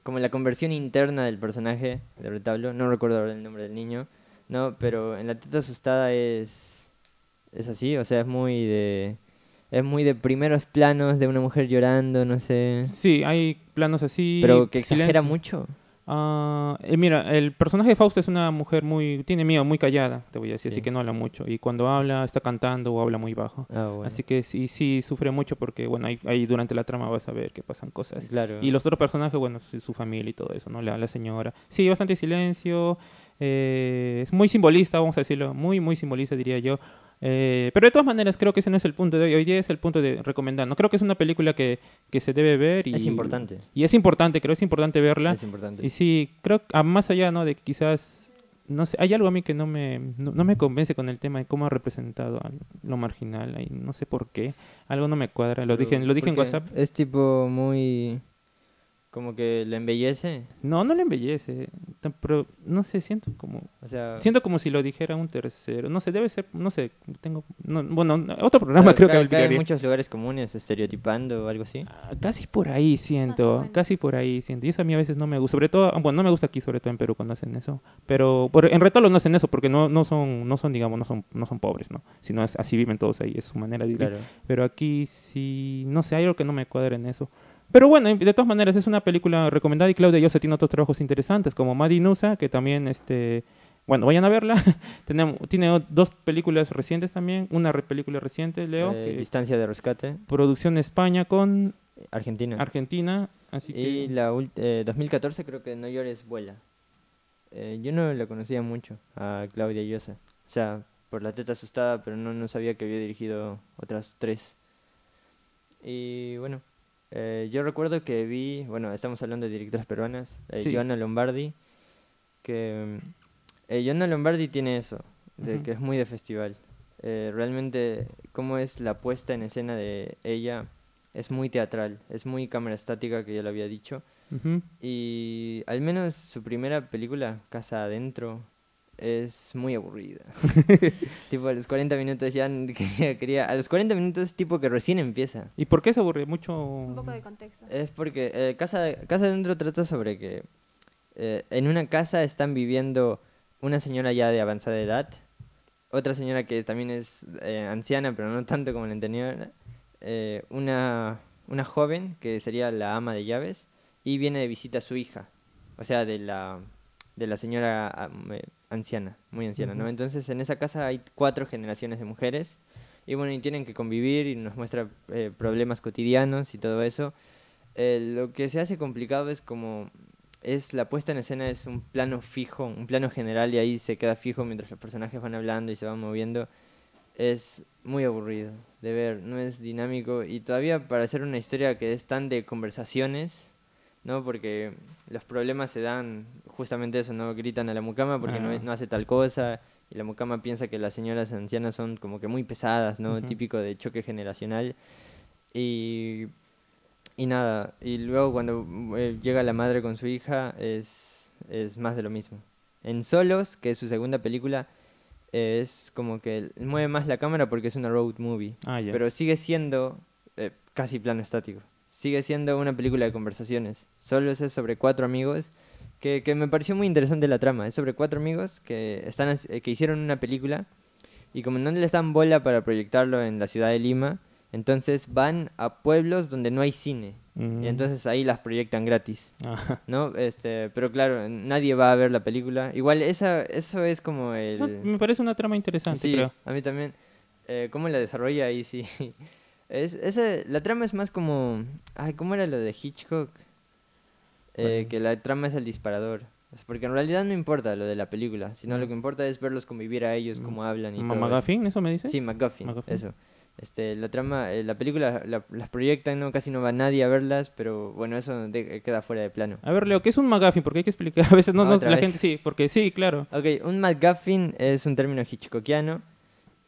Speaker 2: como la conversión interna del personaje de retablo no recuerdo ahora el nombre del niño no pero en la teta asustada es es así o sea es muy de es muy de primeros planos de una mujer llorando no sé.
Speaker 1: Sí, hay planos así.
Speaker 2: pero que exagera mucho
Speaker 1: Eh, mira, el personaje de Fausto es una mujer muy, tiene miedo, muy callada, te voy a decir,
Speaker 2: Sí.
Speaker 1: así que no habla mucho. Y cuando habla, está cantando o habla muy bajo.
Speaker 2: ah, bueno.
Speaker 1: Así que sí, sí sufre mucho porque, bueno, ahí, ahí durante la trama vas a ver que pasan cosas.
Speaker 2: claro
Speaker 1: Y los otros personajes, bueno, su, su familia y todo eso, ¿no? La, la señora. Sí, bastante silencio. eh, es muy simbolista, vamos a decirlo. Muy, muy simbolista, diría yo. Eh, pero de todas maneras, creo que ese no es el punto de hoy. Hoy día es el punto de recomendar. No creo que es una película que, que se debe ver. Y,
Speaker 2: es importante
Speaker 1: Y es importante, creo que es importante verla.
Speaker 2: es importante
Speaker 1: Y sí, creo que más allá, ¿no? De que quizás, no sé, hay algo a mí que no me, no, no me convence con el tema de cómo ha representado a lo marginal. Ahí, no sé por qué. Algo no me cuadra. Lo dije, lo dije en WhatsApp.
Speaker 2: es tipo muy como que le embellece
Speaker 1: No, no le embellece. Pero no sé, siento como,
Speaker 2: o sea
Speaker 1: siento como si lo dijera un tercero. No sé, debe ser, no sé, tengo, no, bueno, otro programa
Speaker 2: O sea,
Speaker 1: creo que
Speaker 2: cae- en muchos lugares comunes estereotipando o algo así.
Speaker 1: Ah, Casi por ahí siento, casi por ahí siento. Y eso a mí a veces no me gusta, sobre todo, bueno, no me gusta aquí, sobre todo en Perú cuando hacen eso. Pero por, en Retalo no hacen eso porque no, no son, no son, digamos, no son, no son pobres, ¿no? Sino es, así viven todos ahí, es su manera de vivir.
Speaker 2: Claro.
Speaker 1: Pero aquí sí, no sé, hay algo que no me cuadra en eso. Pero bueno, de todas maneras es una película recomendada y Claudia Llosa tiene otros trabajos interesantes como Madi Nusa, que también, este, bueno, vayan a verla. Tenemos, tiene dos películas recientes también, una re- película reciente, Leo,
Speaker 2: Eh,
Speaker 1: que
Speaker 2: Distancia de rescate,
Speaker 1: producción España con
Speaker 2: Argentina.
Speaker 1: Argentina, así que...
Speaker 2: y la ult- eh, 2014 creo que No llores vuela. Eh, yo no la conocía mucho a Claudia Llosa. O sea, por la teta asustada, pero no, no sabía que había dirigido otras tres. Y bueno, eh, yo recuerdo que vi, bueno, estamos hablando de directoras peruanas, eh,
Speaker 1: Sí.
Speaker 2: Joana Lombardi, que mm, eh, Joana Lombardi tiene eso, de
Speaker 1: Ujú.
Speaker 2: que es muy de festival. Eh, realmente, cómo es la puesta en escena de ella, es muy teatral, es muy cámara estática, que ya lo había dicho.
Speaker 1: Ujú.
Speaker 2: Y al menos su primera película, Casa Adentro, es muy aburrida. tipo, a los 40 minutos ya quería, quería... A los 40 minutos es tipo que recién empieza.
Speaker 1: ¿Y por qué se aburre mucho?
Speaker 3: Un poco de contexto.
Speaker 2: Es porque eh, Casa, Casa Adentro trata sobre que eh, en una casa están viviendo una señora ya de avanzada edad, otra señora que también es eh, anciana, pero no tanto como la anterior, eh, una, una joven que sería la ama de llaves, y viene de visita a su hija, o sea, de la, de la señora anciana, muy anciana, ¿no? Entonces en esa casa hay cuatro generaciones de mujeres, y bueno, y tienen que convivir y nos muestra eh, problemas cotidianos y todo eso. Eh, lo que se hace complicado es como es la puesta en escena es un plano fijo, un plano general y ahí se queda fijo mientras los personajes van hablando y se van moviendo. Es muy aburrido de ver, no es dinámico y todavía para hacer una historia que es tan de conversaciones, ¿no? Porque los problemas se dan justamente eso, ¿no? Gritan a la mucama porque no,
Speaker 1: Ah.
Speaker 2: no hace tal cosa y la mucama piensa que las señoras ancianas son como que muy pesadas, ¿no? Típico de choque generacional. Y, y nada, y luego cuando eh, llega la madre con su hija es, es más de lo mismo. En Solos, que es su segunda película, es como que mueve más la cámara porque es una road movie.
Speaker 1: Ah.
Speaker 2: Pero sigue siendo eh, casi plano estático. Sigue siendo una película de conversaciones. Solo es sobre cuatro amigos. Que, que me pareció muy interesante la trama. Es sobre cuatro amigos que, están, que hicieron una película. Y como no les dan bola para proyectarlo en la ciudad de Lima, entonces van a pueblos donde no hay cine.
Speaker 1: Mm.
Speaker 2: Y entonces ahí las proyectan gratis.
Speaker 1: Ajá.
Speaker 2: ¿No? Este, pero claro, nadie va a ver la película. Igual esa, eso es como el...
Speaker 1: No, me parece una trama interesante,
Speaker 2: Sí,
Speaker 1: creo.
Speaker 2: a mí también. Eh, ¿Cómo la desarrolla ahí? Sí. Es, ese- la trama es más como... Ay, ¿cómo era lo de Hitchcock? Eh, que la trama es el disparador. Porque en realidad no importa lo de la película, sino lo
Speaker 1: Mm.
Speaker 2: que importa es verlos convivir a ellos, cómo hablan y todo. eso.
Speaker 1: ¿McGuffin, eso me dice?
Speaker 2: Sí, McGuffin,
Speaker 1: McGuffin.
Speaker 2: eso. Este, la trama, eh, la película la- las proyectan, ¿no? Casi no va nadie a verlas, pero bueno, eso de- queda fuera de plano.
Speaker 1: A ver, Leo, ¿qué es un McGuffin? Porque hay que explicar. A veces no,
Speaker 2: Ah,
Speaker 1: no-
Speaker 2: ¿otra
Speaker 1: la
Speaker 2: vez?
Speaker 1: gente sí, porque sí, claro.
Speaker 2: Ok, un MacGuffin es un término hitchcockiano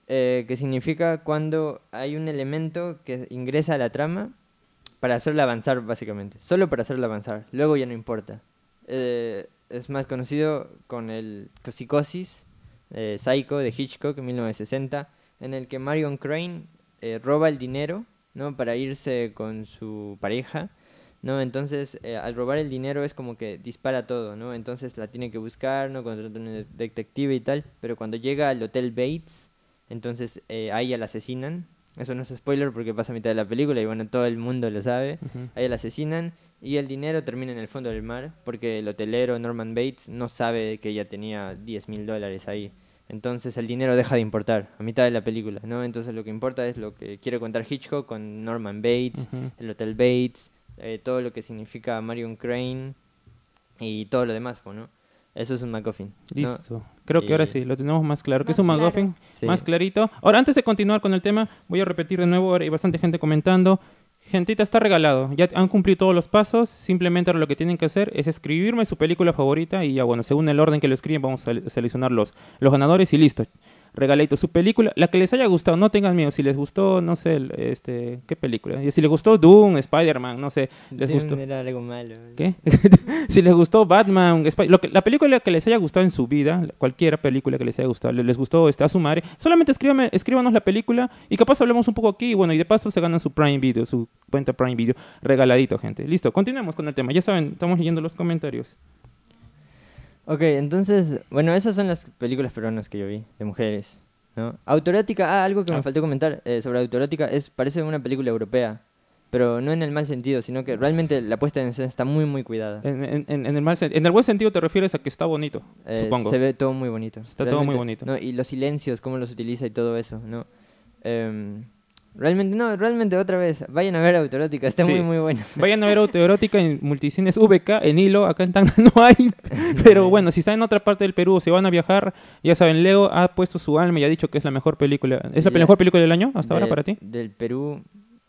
Speaker 2: eh, que significa cuando hay un elemento que ingresa a la trama para hacerla avanzar, básicamente. Solo para hacerla avanzar. Luego ya no importa. Eh, es más conocido con el psicosis, eh, Psycho de Hitchcock en 1960, en el que Marion Crane eh, roba el dinero ¿no? para irse con su pareja. ¿no? Entonces, al robar el dinero es como que dispara todo, ¿no? Entonces la tiene que buscar, ¿no? Contrata un detective y tal. Pero cuando llega al Hotel Bates, entonces eh, a ella la asesinan. Eso no es spoiler porque pasa a mitad de la película y bueno, todo el mundo lo sabe.
Speaker 1: Ujú.
Speaker 2: A ella la asesinan y el dinero termina en el fondo del mar porque el hotelero Norman Bates no sabe que ella tenía 10 mil dólares ahí. Entonces el dinero deja de importar a mitad de la película, ¿no? Entonces lo que importa es lo que quiere contar Hitchcock con Norman Bates, el Hotel Bates, eh, todo lo que significa Marion Crane y todo lo demás, ¿no? Eso es un MacGuffin. ¿no?
Speaker 1: Listo. Creo que ahora sí, lo tenemos más claro. que es un
Speaker 3: claro.
Speaker 1: McGuffin?
Speaker 2: Sí.
Speaker 1: Más clarito. Ahora, antes de continuar con el tema, voy a repetir de nuevo. Ahora hay bastante gente comentando. Gentita, está regalado. Ya han cumplido todos los pasos. Simplemente ahora lo que tienen que hacer es escribirme su película favorita. Y ya, bueno, según el orden que lo escriben, vamos a sele- seleccionar los, los ganadores y listo. Regalito su película, la que les haya gustado, no tengan miedo. Si les gustó, no sé, este, ¿qué película? Y Si les gustó Doom, Spider-Man, no sé, les
Speaker 2: Dune
Speaker 1: gustó.
Speaker 2: Era algo malo.
Speaker 1: ¿Qué? si les gustó Batman, Spy- lo que, la película que les haya gustado en su vida, cualquiera película que les haya gustado, le- les gustó este, a su madre, solamente escríbame, escríbanos la película y capaz hablemos un poco aquí y bueno, y de paso se ganan su Prime Video, su cuenta Prime Video, regaladito, gente. Listo, continuemos con el tema. Ya saben, estamos leyendo los comentarios.
Speaker 2: Ok, entonces, bueno, esas son las películas peruanas que yo vi, de mujeres, ¿no? Autoerótica, ah, algo que
Speaker 1: Ah.
Speaker 2: me faltó comentar eh, sobre autoerótica, es, parece una película europea, pero no en el mal sentido, sino que realmente la puesta en escena está muy, muy cuidada.
Speaker 1: En, en- en- en el mal sen- en el buen sentido te refieres a que está bonito,
Speaker 2: Eh,
Speaker 1: supongo.
Speaker 2: Se ve todo muy bonito.
Speaker 1: Está todo muy bonito.
Speaker 2: ¿no? Y los silencios, cómo los utiliza y todo eso, ¿no? Em, realmente, no, realmente otra vez, vayan a ver autoerótica, está
Speaker 1: Sí.
Speaker 2: muy, muy bueno.
Speaker 1: Vayan a ver autoerótica en multicines VK, en Hilo, acá en Tacna no hay. Pero bueno, si están en otra parte del Perú o se van a viajar, ya saben, Leo ha puesto su alma y ha dicho que es la mejor película. ¿Es la
Speaker 2: Ya.
Speaker 1: mejor película del año hasta ahora para ti?
Speaker 2: Del Perú,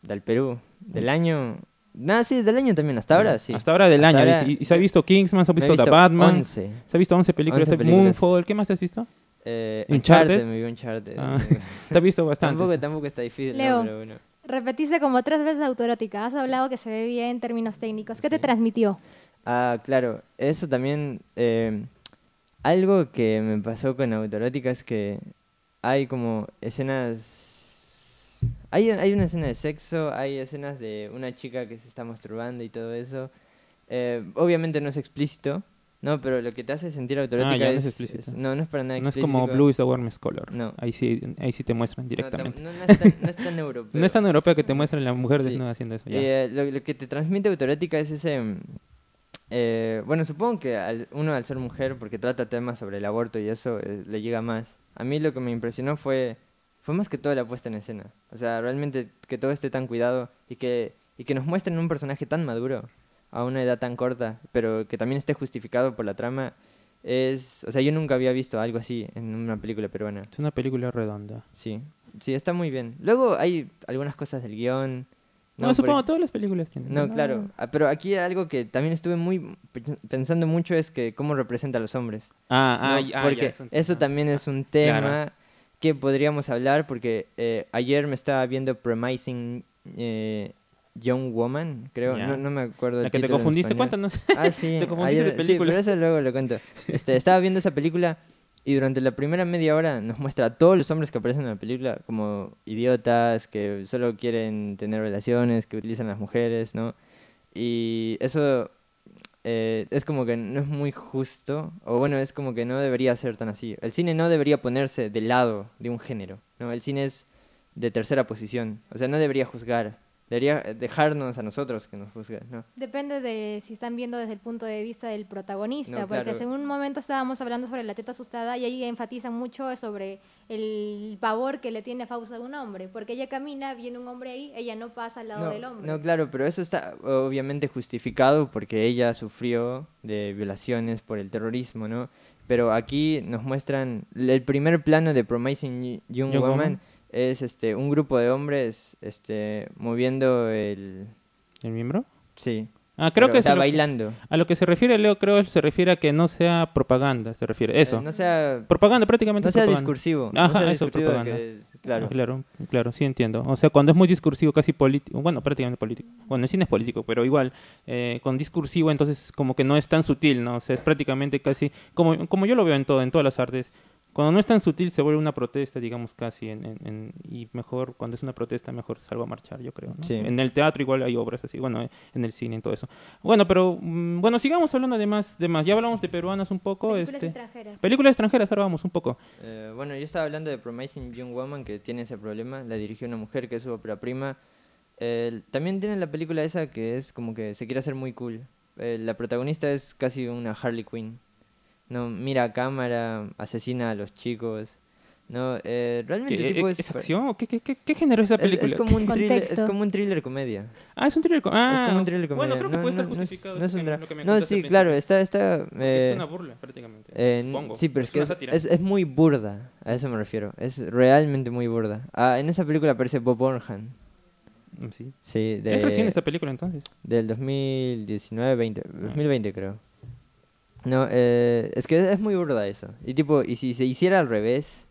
Speaker 2: del Perú, del año... Nada, sí, del año también, hasta ahora sí.
Speaker 1: Hasta ahora del
Speaker 2: Hasta
Speaker 1: año.
Speaker 2: ahora-
Speaker 1: Y, y se ha visto Kingsman, se ha visto, The Batman,
Speaker 2: 11.
Speaker 1: se ha visto 11 películas,
Speaker 2: 11
Speaker 1: está
Speaker 2: películas.
Speaker 1: Moonfall, ¿qué más has visto?
Speaker 2: Eh,
Speaker 1: Uncharted.
Speaker 2: Uncharted, me vi Uncharted.
Speaker 1: Ah, Te has visto bastante.
Speaker 2: tampoco, tampoco está difícil, ¿no?
Speaker 3: Leo.
Speaker 2: pero bueno.
Speaker 3: Repetiste como tres veces autoerótica. Has hablado que se ve bien en términos técnicos. ¿Qué te transmitió?
Speaker 2: Ah, claro, eso también. eh, algo que me pasó con Autoerótica es que hay como escenas. Hay, hay una escena de sexo, hay escenas de una chica que se está masturbando y todo eso. Eh, obviamente no es explícito, ¿no? Pero lo que te hace sentir autoerótica
Speaker 1: Ah, ya, no
Speaker 2: es,
Speaker 1: es explícito.
Speaker 2: no, no es para nada
Speaker 1: No es
Speaker 2: explícito.
Speaker 1: como Blue is the warmest color.
Speaker 2: No.
Speaker 1: Ahí sí, ahí sí te muestran
Speaker 2: No, tam-
Speaker 1: directamente.
Speaker 2: No, no es tan, no es tan europeo.
Speaker 1: No es tan europeo que te muestren la mujer
Speaker 2: Sí.
Speaker 1: desnuda haciendo eso. Ya.
Speaker 2: eh, lo, lo que te transmite autoerótica es ese... mm, eh, bueno, supongo que al- uno al ser mujer, porque trata temas sobre el aborto y eso, eh, le llega más. A mí lo que me impresionó fue, fue más que todo la puesta en escena. O sea, realmente que todo esté tan cuidado y que, y que nos muestren un personaje tan maduro a una edad tan corta, pero que también esté justificado por la trama. Es, o sea, yo nunca había visto algo así en una película peruana.
Speaker 1: Es una película redonda.
Speaker 2: Sí, sí, está muy bien. Luego hay algunas cosas del guion.
Speaker 1: No, supongo
Speaker 2: ej-
Speaker 1: todas las películas tienen.
Speaker 2: no, claro. Ah, Pero aquí algo que también estuve muy pe- pensando mucho es que cómo representa a los hombres.
Speaker 1: Ah,
Speaker 2: ¿no?
Speaker 1: ah, ya,
Speaker 2: porque
Speaker 1: es
Speaker 2: eso
Speaker 1: ah.
Speaker 2: también es un tema que podríamos hablar porque eh, ayer me estaba viendo Premising eh, Young Woman, creo. No, no me acuerdo
Speaker 1: La
Speaker 2: el
Speaker 1: que te confundiste, cuéntanos.
Speaker 2: Ah, sí.
Speaker 1: Te confundiste de película.
Speaker 2: Sí, pero eso luego lo cuento. Este, estaba viendo esa película y durante la primera media hora nos muestra a todos los hombres que aparecen en la película como idiotas, que solo quieren tener relaciones, que utilizan las mujeres, ¿no? Y eso eh, es como que no es muy justo, o bueno, es como que no debería ser tan así. El cine no debería ponerse del lado de un género, ¿no? El cine es de tercera posición, o sea, no debería juzgar, debería dejarnos a nosotros que nos juzguen, ¿no?
Speaker 3: Depende de si están viendo desde el punto de vista del protagonista,
Speaker 2: No,
Speaker 3: porque
Speaker 2: claro.
Speaker 3: en un momento estábamos hablando sobre la teta asustada y ahí enfatizan mucho sobre el pavor que le tiene Fausto a un hombre, porque ella camina, viene un hombre ahí, ella no pasa al lado
Speaker 2: no,
Speaker 3: del hombre.
Speaker 2: No, claro, pero eso está obviamente justificado porque ella sufrió de violaciones por el terrorismo, ¿no? Pero aquí nos muestran el primer plano de Promising Young,
Speaker 1: Young
Speaker 2: Woman,
Speaker 1: Woman.
Speaker 2: Es este un grupo de hombres este moviendo el
Speaker 1: ¿El miembro?
Speaker 2: sí,
Speaker 1: Ah, creo
Speaker 2: pero,
Speaker 1: que
Speaker 2: o
Speaker 1: es
Speaker 2: sea,
Speaker 1: a lo, que-
Speaker 2: bailando.
Speaker 1: a lo que se refiere Leo, creo se refiere a que no sea propaganda, se refiere. Eso.
Speaker 2: Eh, no sea
Speaker 1: propaganda prácticamente.
Speaker 2: no sea
Speaker 1: propaganda.
Speaker 2: discursivo, no
Speaker 1: Ajá,
Speaker 2: sea
Speaker 1: eso,
Speaker 2: discursivo
Speaker 1: propaganda.
Speaker 2: que- claro.
Speaker 1: Ah, claro, claro, sí entiendo. O sea, cuando es muy discursivo, casi político, bueno, prácticamente político. Bueno, el cine es político, pero igual, eh, con discursivo, entonces como que no es tan sutil, ¿no? O sea, es prácticamente casi, como, como yo lo veo en todo, en todas las artes, Cuando no es tan sutil se vuelve una protesta, digamos, casi. En, en- en- y mejor, cuando es una protesta, mejor salgo a marchar, yo creo. ¿no?
Speaker 2: Sí.
Speaker 1: En el teatro igual hay obras así, bueno, en el cine y todo eso. Bueno, pero, mm, bueno, sigamos hablando de más, de más. Ya hablamos de peruanas un poco.
Speaker 3: Películas
Speaker 1: este,
Speaker 3: extranjeras.
Speaker 1: películas extranjeras, ahora vamos un poco.
Speaker 2: Eh, bueno, yo estaba hablando de Promising Young Woman, que tiene ese problema. La dirigió una mujer que es su ópera prima. Eh, también tiene la película esa que es como que se quiere hacer muy cool. Eh, la protagonista es casi una Harley Quinn. No, mira a cámara, asesina a los chicos. No, eh, realmente
Speaker 1: ¿Qué,
Speaker 2: tipo
Speaker 1: eh,
Speaker 2: es...
Speaker 1: ¿Es acción? ¿o ¿Qué, qué, qué, qué género es esa
Speaker 2: es-
Speaker 1: película?
Speaker 2: Es, como un thriller, es como un thriller comedia.
Speaker 1: Ah, es un thriller. Ah,
Speaker 2: es como un thriller comedia.
Speaker 1: Bueno, creo que
Speaker 2: No,
Speaker 1: puede
Speaker 2: no,
Speaker 1: estar
Speaker 2: no es-
Speaker 1: justificado.
Speaker 2: No, es un
Speaker 1: que-
Speaker 2: drama. No, sí, claro, está... está eh,
Speaker 1: es una burla, prácticamente.
Speaker 2: Eh,
Speaker 1: supongo.
Speaker 2: Sí, pero es que es, es, es muy burda, a eso me refiero. Es realmente muy burda. Ah, en esa película aparece Bob Burnham.
Speaker 1: Mm, Sí.
Speaker 2: Sí,
Speaker 1: ¿Es recién
Speaker 2: de,
Speaker 1: esta película entonces?
Speaker 2: del 2019, 20,
Speaker 1: Ah.
Speaker 2: 2020 creo. No, eh, es que es muy burda eso. Y tipo, y si se hiciera al revés,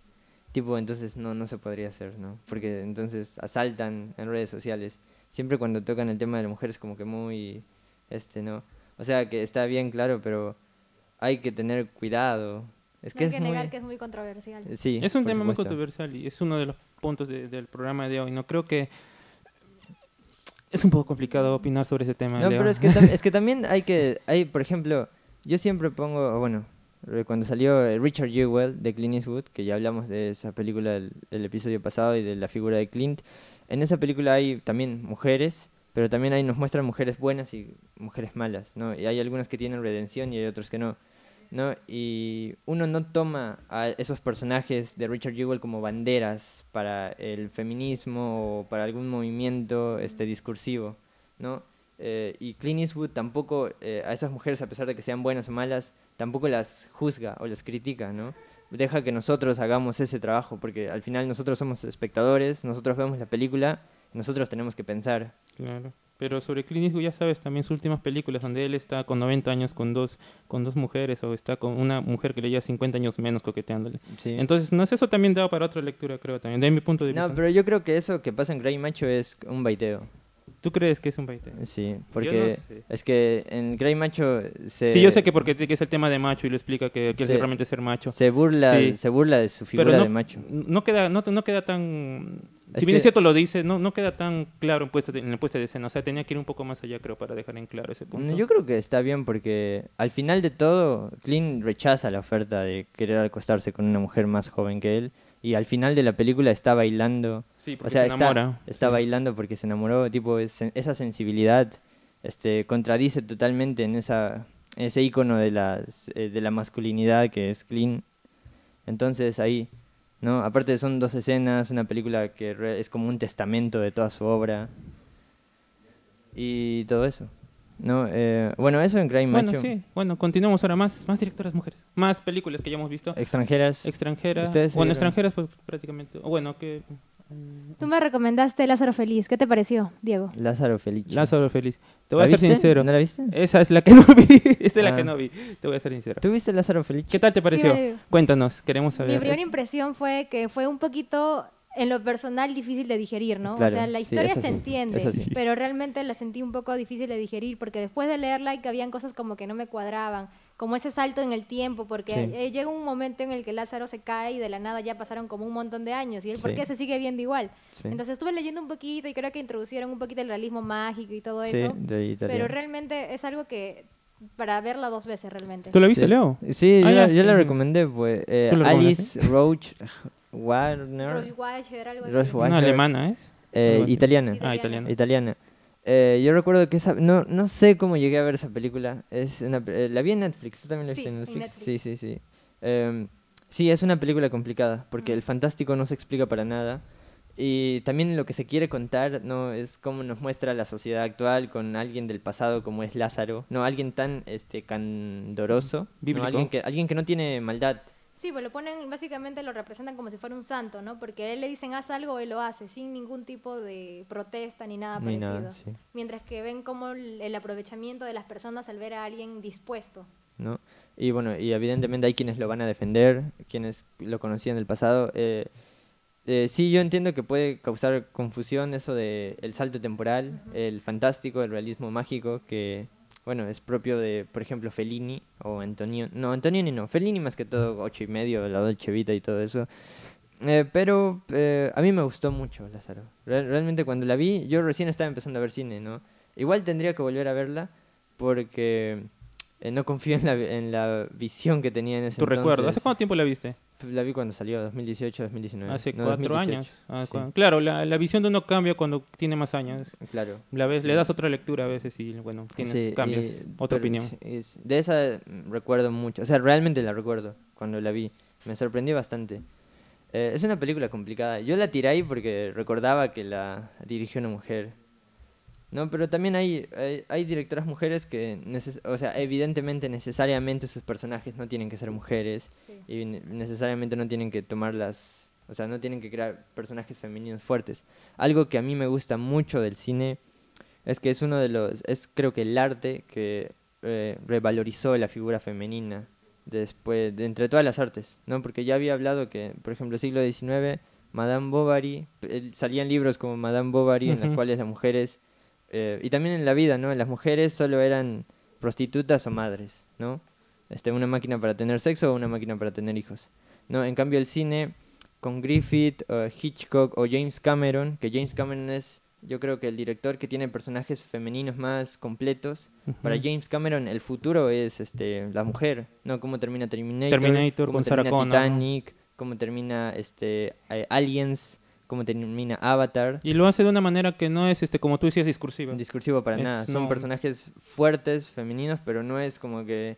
Speaker 2: tipo, entonces no, no se podría hacer, ¿no? Porque entonces asaltan en redes sociales. Siempre cuando tocan el tema de la mujer es como que muy, este, ¿no? O sea, que está bien claro, pero hay que tener cuidado. Es
Speaker 3: No
Speaker 2: que
Speaker 3: hay
Speaker 2: es
Speaker 3: que negar
Speaker 2: muy...
Speaker 3: que es muy controversial.
Speaker 2: Sí,
Speaker 1: Es un tema muy controversial y es uno de los puntos de- del programa de hoy. No creo que es un poco complicado opinar sobre ese tema.
Speaker 2: No,
Speaker 1: Leo.
Speaker 2: pero es que, es que también hay que, hay, por ejemplo, yo siempre pongo, bueno, eh, cuando salió eh, Richard Jewell de Clint Eastwood, que ya hablamos de esa película el, el episodio pasado y de la figura de Clint, en esa película hay también mujeres, pero también ahí nos muestran mujeres buenas y mujeres malas, ¿no? Y hay algunas que tienen redención y hay otras que no. ¿no? Y uno no toma a esos personajes de Richard Jewell como banderas para el feminismo o para algún movimiento este, discursivo, ¿no? Eh, y Clint Eastwood tampoco, eh, a esas mujeres, a pesar de que sean buenas o malas, tampoco las juzga o las critica, ¿no? Deja que nosotros hagamos ese trabajo, porque al final nosotros somos espectadores, nosotros vemos la película, nosotros tenemos que pensar.
Speaker 1: Claro. Pero sobre Clint Eastwood, ya sabes, también sus últimas películas, donde él está con 90 años con dos, con dos mujeres, o está con una mujer que le lleva 50 años menos coqueteándole.
Speaker 2: ¿sí?
Speaker 1: Entonces, no sé, eso también da para otra lectura, creo, también, de mi punto de vista.
Speaker 2: no, pero yo creo que eso que pasa en Grey Macho es un baiteo.
Speaker 1: ¿Tú crees que es un baite?
Speaker 2: Sí,
Speaker 1: Yo
Speaker 2: porque
Speaker 1: no sé.
Speaker 2: es que en Grey Macho se,
Speaker 1: Sí, yo sé que porque que es el tema de macho y lo explica que, que
Speaker 2: Sí.
Speaker 1: es realmente ser macho.
Speaker 2: se burla,
Speaker 1: Sí.
Speaker 2: se burla de su figura
Speaker 1: no,
Speaker 2: de macho.
Speaker 1: no queda, no, no queda tan...
Speaker 2: Es
Speaker 1: si bien es
Speaker 2: que-
Speaker 1: cierto lo dice, no, no queda tan claro en, puesta en la puesta de escena. O sea, tenía que ir un poco más allá, creo, para dejar en claro ese punto.
Speaker 2: Yo creo que está bien porque al final de todo, Clint rechaza la oferta de querer acostarse con una mujer más joven que él y al final de la película está bailando.
Speaker 1: Sí, porque
Speaker 2: o sea,
Speaker 1: se
Speaker 2: está,
Speaker 1: enamora.
Speaker 2: está
Speaker 1: Sí.
Speaker 2: bailando porque se enamoró, tipo, es- esa sensibilidad este, contradice totalmente en esa ese icono de, las, eh, de la masculinidad que es Clint. Entonces ahí, ¿no? Aparte son dos escenas, una película que es como un testamento de toda su obra y todo eso. ¿No? Eh, bueno, eso en
Speaker 1: Bueno,
Speaker 2: Macho.
Speaker 1: sí. Bueno, continuamos ahora más, más directoras mujeres. Más películas que ya hemos visto.
Speaker 2: Extranjeras.
Speaker 1: Extranjeras.
Speaker 2: ¿Ustedes
Speaker 1: Bueno,
Speaker 2: vieron?
Speaker 1: extranjeras pues prácticamente. o Bueno, que...
Speaker 3: Tú me recomendaste Lázaro Feliz. ¿Qué te pareció, Diego?
Speaker 2: Lázaro Feliz.
Speaker 1: Lázaro Feliz. Te voy
Speaker 2: ¿La
Speaker 1: a ser
Speaker 2: viste?
Speaker 1: sincero.
Speaker 2: ¿No la viste?
Speaker 1: Esa es la que no vi. Esa es la
Speaker 2: Ah.
Speaker 1: que no vi. Te voy a ser sincero.
Speaker 2: ¿Tú viste Lázaro Feliz?
Speaker 1: ¿Qué tal te pareció? Cuéntanos, queremos saber.
Speaker 3: Mi primera impresión fue que fue un poquito, en lo personal, difícil de digerir, ¿no?
Speaker 2: Claro,
Speaker 3: o sea, la historia se
Speaker 2: sí,
Speaker 3: entiende,
Speaker 2: sí.
Speaker 3: pero realmente la sentí un poco difícil de digerir porque después de leerla y que habían cosas como que no me cuadraban, como ese salto en el tiempo, porque eh, llega un momento en el que Lázaro se cae y de la nada ya pasaron como un montón de años y él, ¿por qué se sigue viendo igual? Entonces estuve leyendo un poquito y creo que introducieron un poquito el realismo mágico y todo eso, pero realmente es algo que para verla dos veces realmente.
Speaker 1: ¿Tú la viste,
Speaker 2: Sí.
Speaker 1: Leo?
Speaker 2: Sí,
Speaker 1: Ah,
Speaker 2: yo, yo la recomendé, pues. eh,
Speaker 1: ¿Tú la
Speaker 2: Alice Roach Warner.
Speaker 3: Roche Watcher, algo así.
Speaker 2: Roche
Speaker 1: Una
Speaker 2: Walker.
Speaker 1: alemana, ¿es?
Speaker 2: eh, italiana.
Speaker 1: Ah,
Speaker 3: Italiana.
Speaker 1: italiana.
Speaker 2: Eh, yo recuerdo que esa. No, no sé cómo llegué a ver esa película. Es una, eh, la vi en Netflix. ¿Tú también la
Speaker 3: Sí,
Speaker 2: viste en
Speaker 3: en
Speaker 2: Netflix?
Speaker 3: Netflix.
Speaker 2: Sí, sí, sí. Em, sí, es una película complicada porque
Speaker 3: Mm.
Speaker 2: el fantástico no se explica para nada. Y también lo que se quiere contar no es cómo nos muestra la sociedad actual con alguien del pasado como es Lázaro. No, alguien tan este candoroso. ¿no? Alguien, que, alguien que no tiene maldad.
Speaker 3: Sí, pues lo ponen, básicamente lo representan como si fuera un santo, ¿no? Porque a él le dicen haz algo, él lo hace, sin ningún tipo de protesta ni nada
Speaker 2: Ni
Speaker 3: parecido.
Speaker 2: nada, sí.
Speaker 3: Mientras que ven como el, el aprovechamiento de las personas al ver a alguien dispuesto.
Speaker 2: ¿no? Y bueno, y evidentemente hay quienes lo van a defender, quienes lo conocían del pasado. Eh, eh, sí, yo entiendo que puede causar confusión eso de el salto temporal, el fantástico, el realismo mágico, que bueno, es propio de, por ejemplo, Fellini o Antonio, no, Antonioni no, Fellini más que todo, ocho y medio, la Dolce Vita y todo eso. Eh, pero eh, a mí me gustó mucho Lázaro. Real- realmente cuando la vi, yo recién estaba empezando a ver cine, ¿no? Igual tendría que volver a verla porque eh, no confío en la, en la visión que tenía en ese
Speaker 1: ¿Tu recuerdo? ¿Hace
Speaker 2: entonces.
Speaker 1: cuánto tiempo la viste?
Speaker 2: La vi cuando salió, 2018, 2019.
Speaker 1: Hace
Speaker 2: No,
Speaker 1: cuatro
Speaker 2: 2018.
Speaker 1: años. Ah,
Speaker 2: Sí,
Speaker 1: cu- Claro, la, la visión de uno cambia cuando tiene más años.
Speaker 2: Claro.
Speaker 1: La ves, le
Speaker 2: Sí.
Speaker 1: das otra lectura a veces y bueno, tienes
Speaker 2: Sí,
Speaker 1: cambios,
Speaker 2: y-
Speaker 1: otra opinión.
Speaker 2: es- de esa mm, recuerdo mucho, o sea, realmente la recuerdo cuando la vi. Me sorprendió bastante. Eh, es una película complicada. Yo la tiré ahí porque recordaba que la dirigió una mujer. No, pero también hay, hay, hay directoras mujeres que, neces- o sea, evidentemente, necesariamente sus personajes no tienen que ser mujeres
Speaker 3: Sí.
Speaker 2: y ne- necesariamente no tienen que tomar las, o sea, no tienen que crear personajes femeninos fuertes. Algo que a mí me gusta mucho del cine es que es uno de los, es creo que el arte que eh, revalorizó la figura femenina después, de entre todas las artes, ¿no? Porque ya había hablado que, por ejemplo, siglo XIX, Madame Bovary, eh, salían libros como Madame Bovary en los cuales las mujeres, eh, y también en la vida, ¿no? Las mujeres solo eran prostitutas o madres, ¿no? Este, una máquina para tener sexo o una máquina para tener hijos. ¿no? En cambio, el cine con Griffith, Hitchcock o James Cameron, que James Cameron es, yo creo que el director que tiene personajes femeninos más completos. Para. James Cameron, el futuro es este, la mujer, ¿no? Cómo termina Terminator,
Speaker 1: Terminator
Speaker 2: cómo termina. Titanic, cómo termina este, eh, Aliens, cómo termina Avatar.
Speaker 1: Y lo hace de una manera que no es, este como tú decías, discursiva.
Speaker 2: Discursivo para
Speaker 1: Es-
Speaker 2: nada. Son
Speaker 1: no.
Speaker 2: personajes fuertes, femeninos, pero no es como que.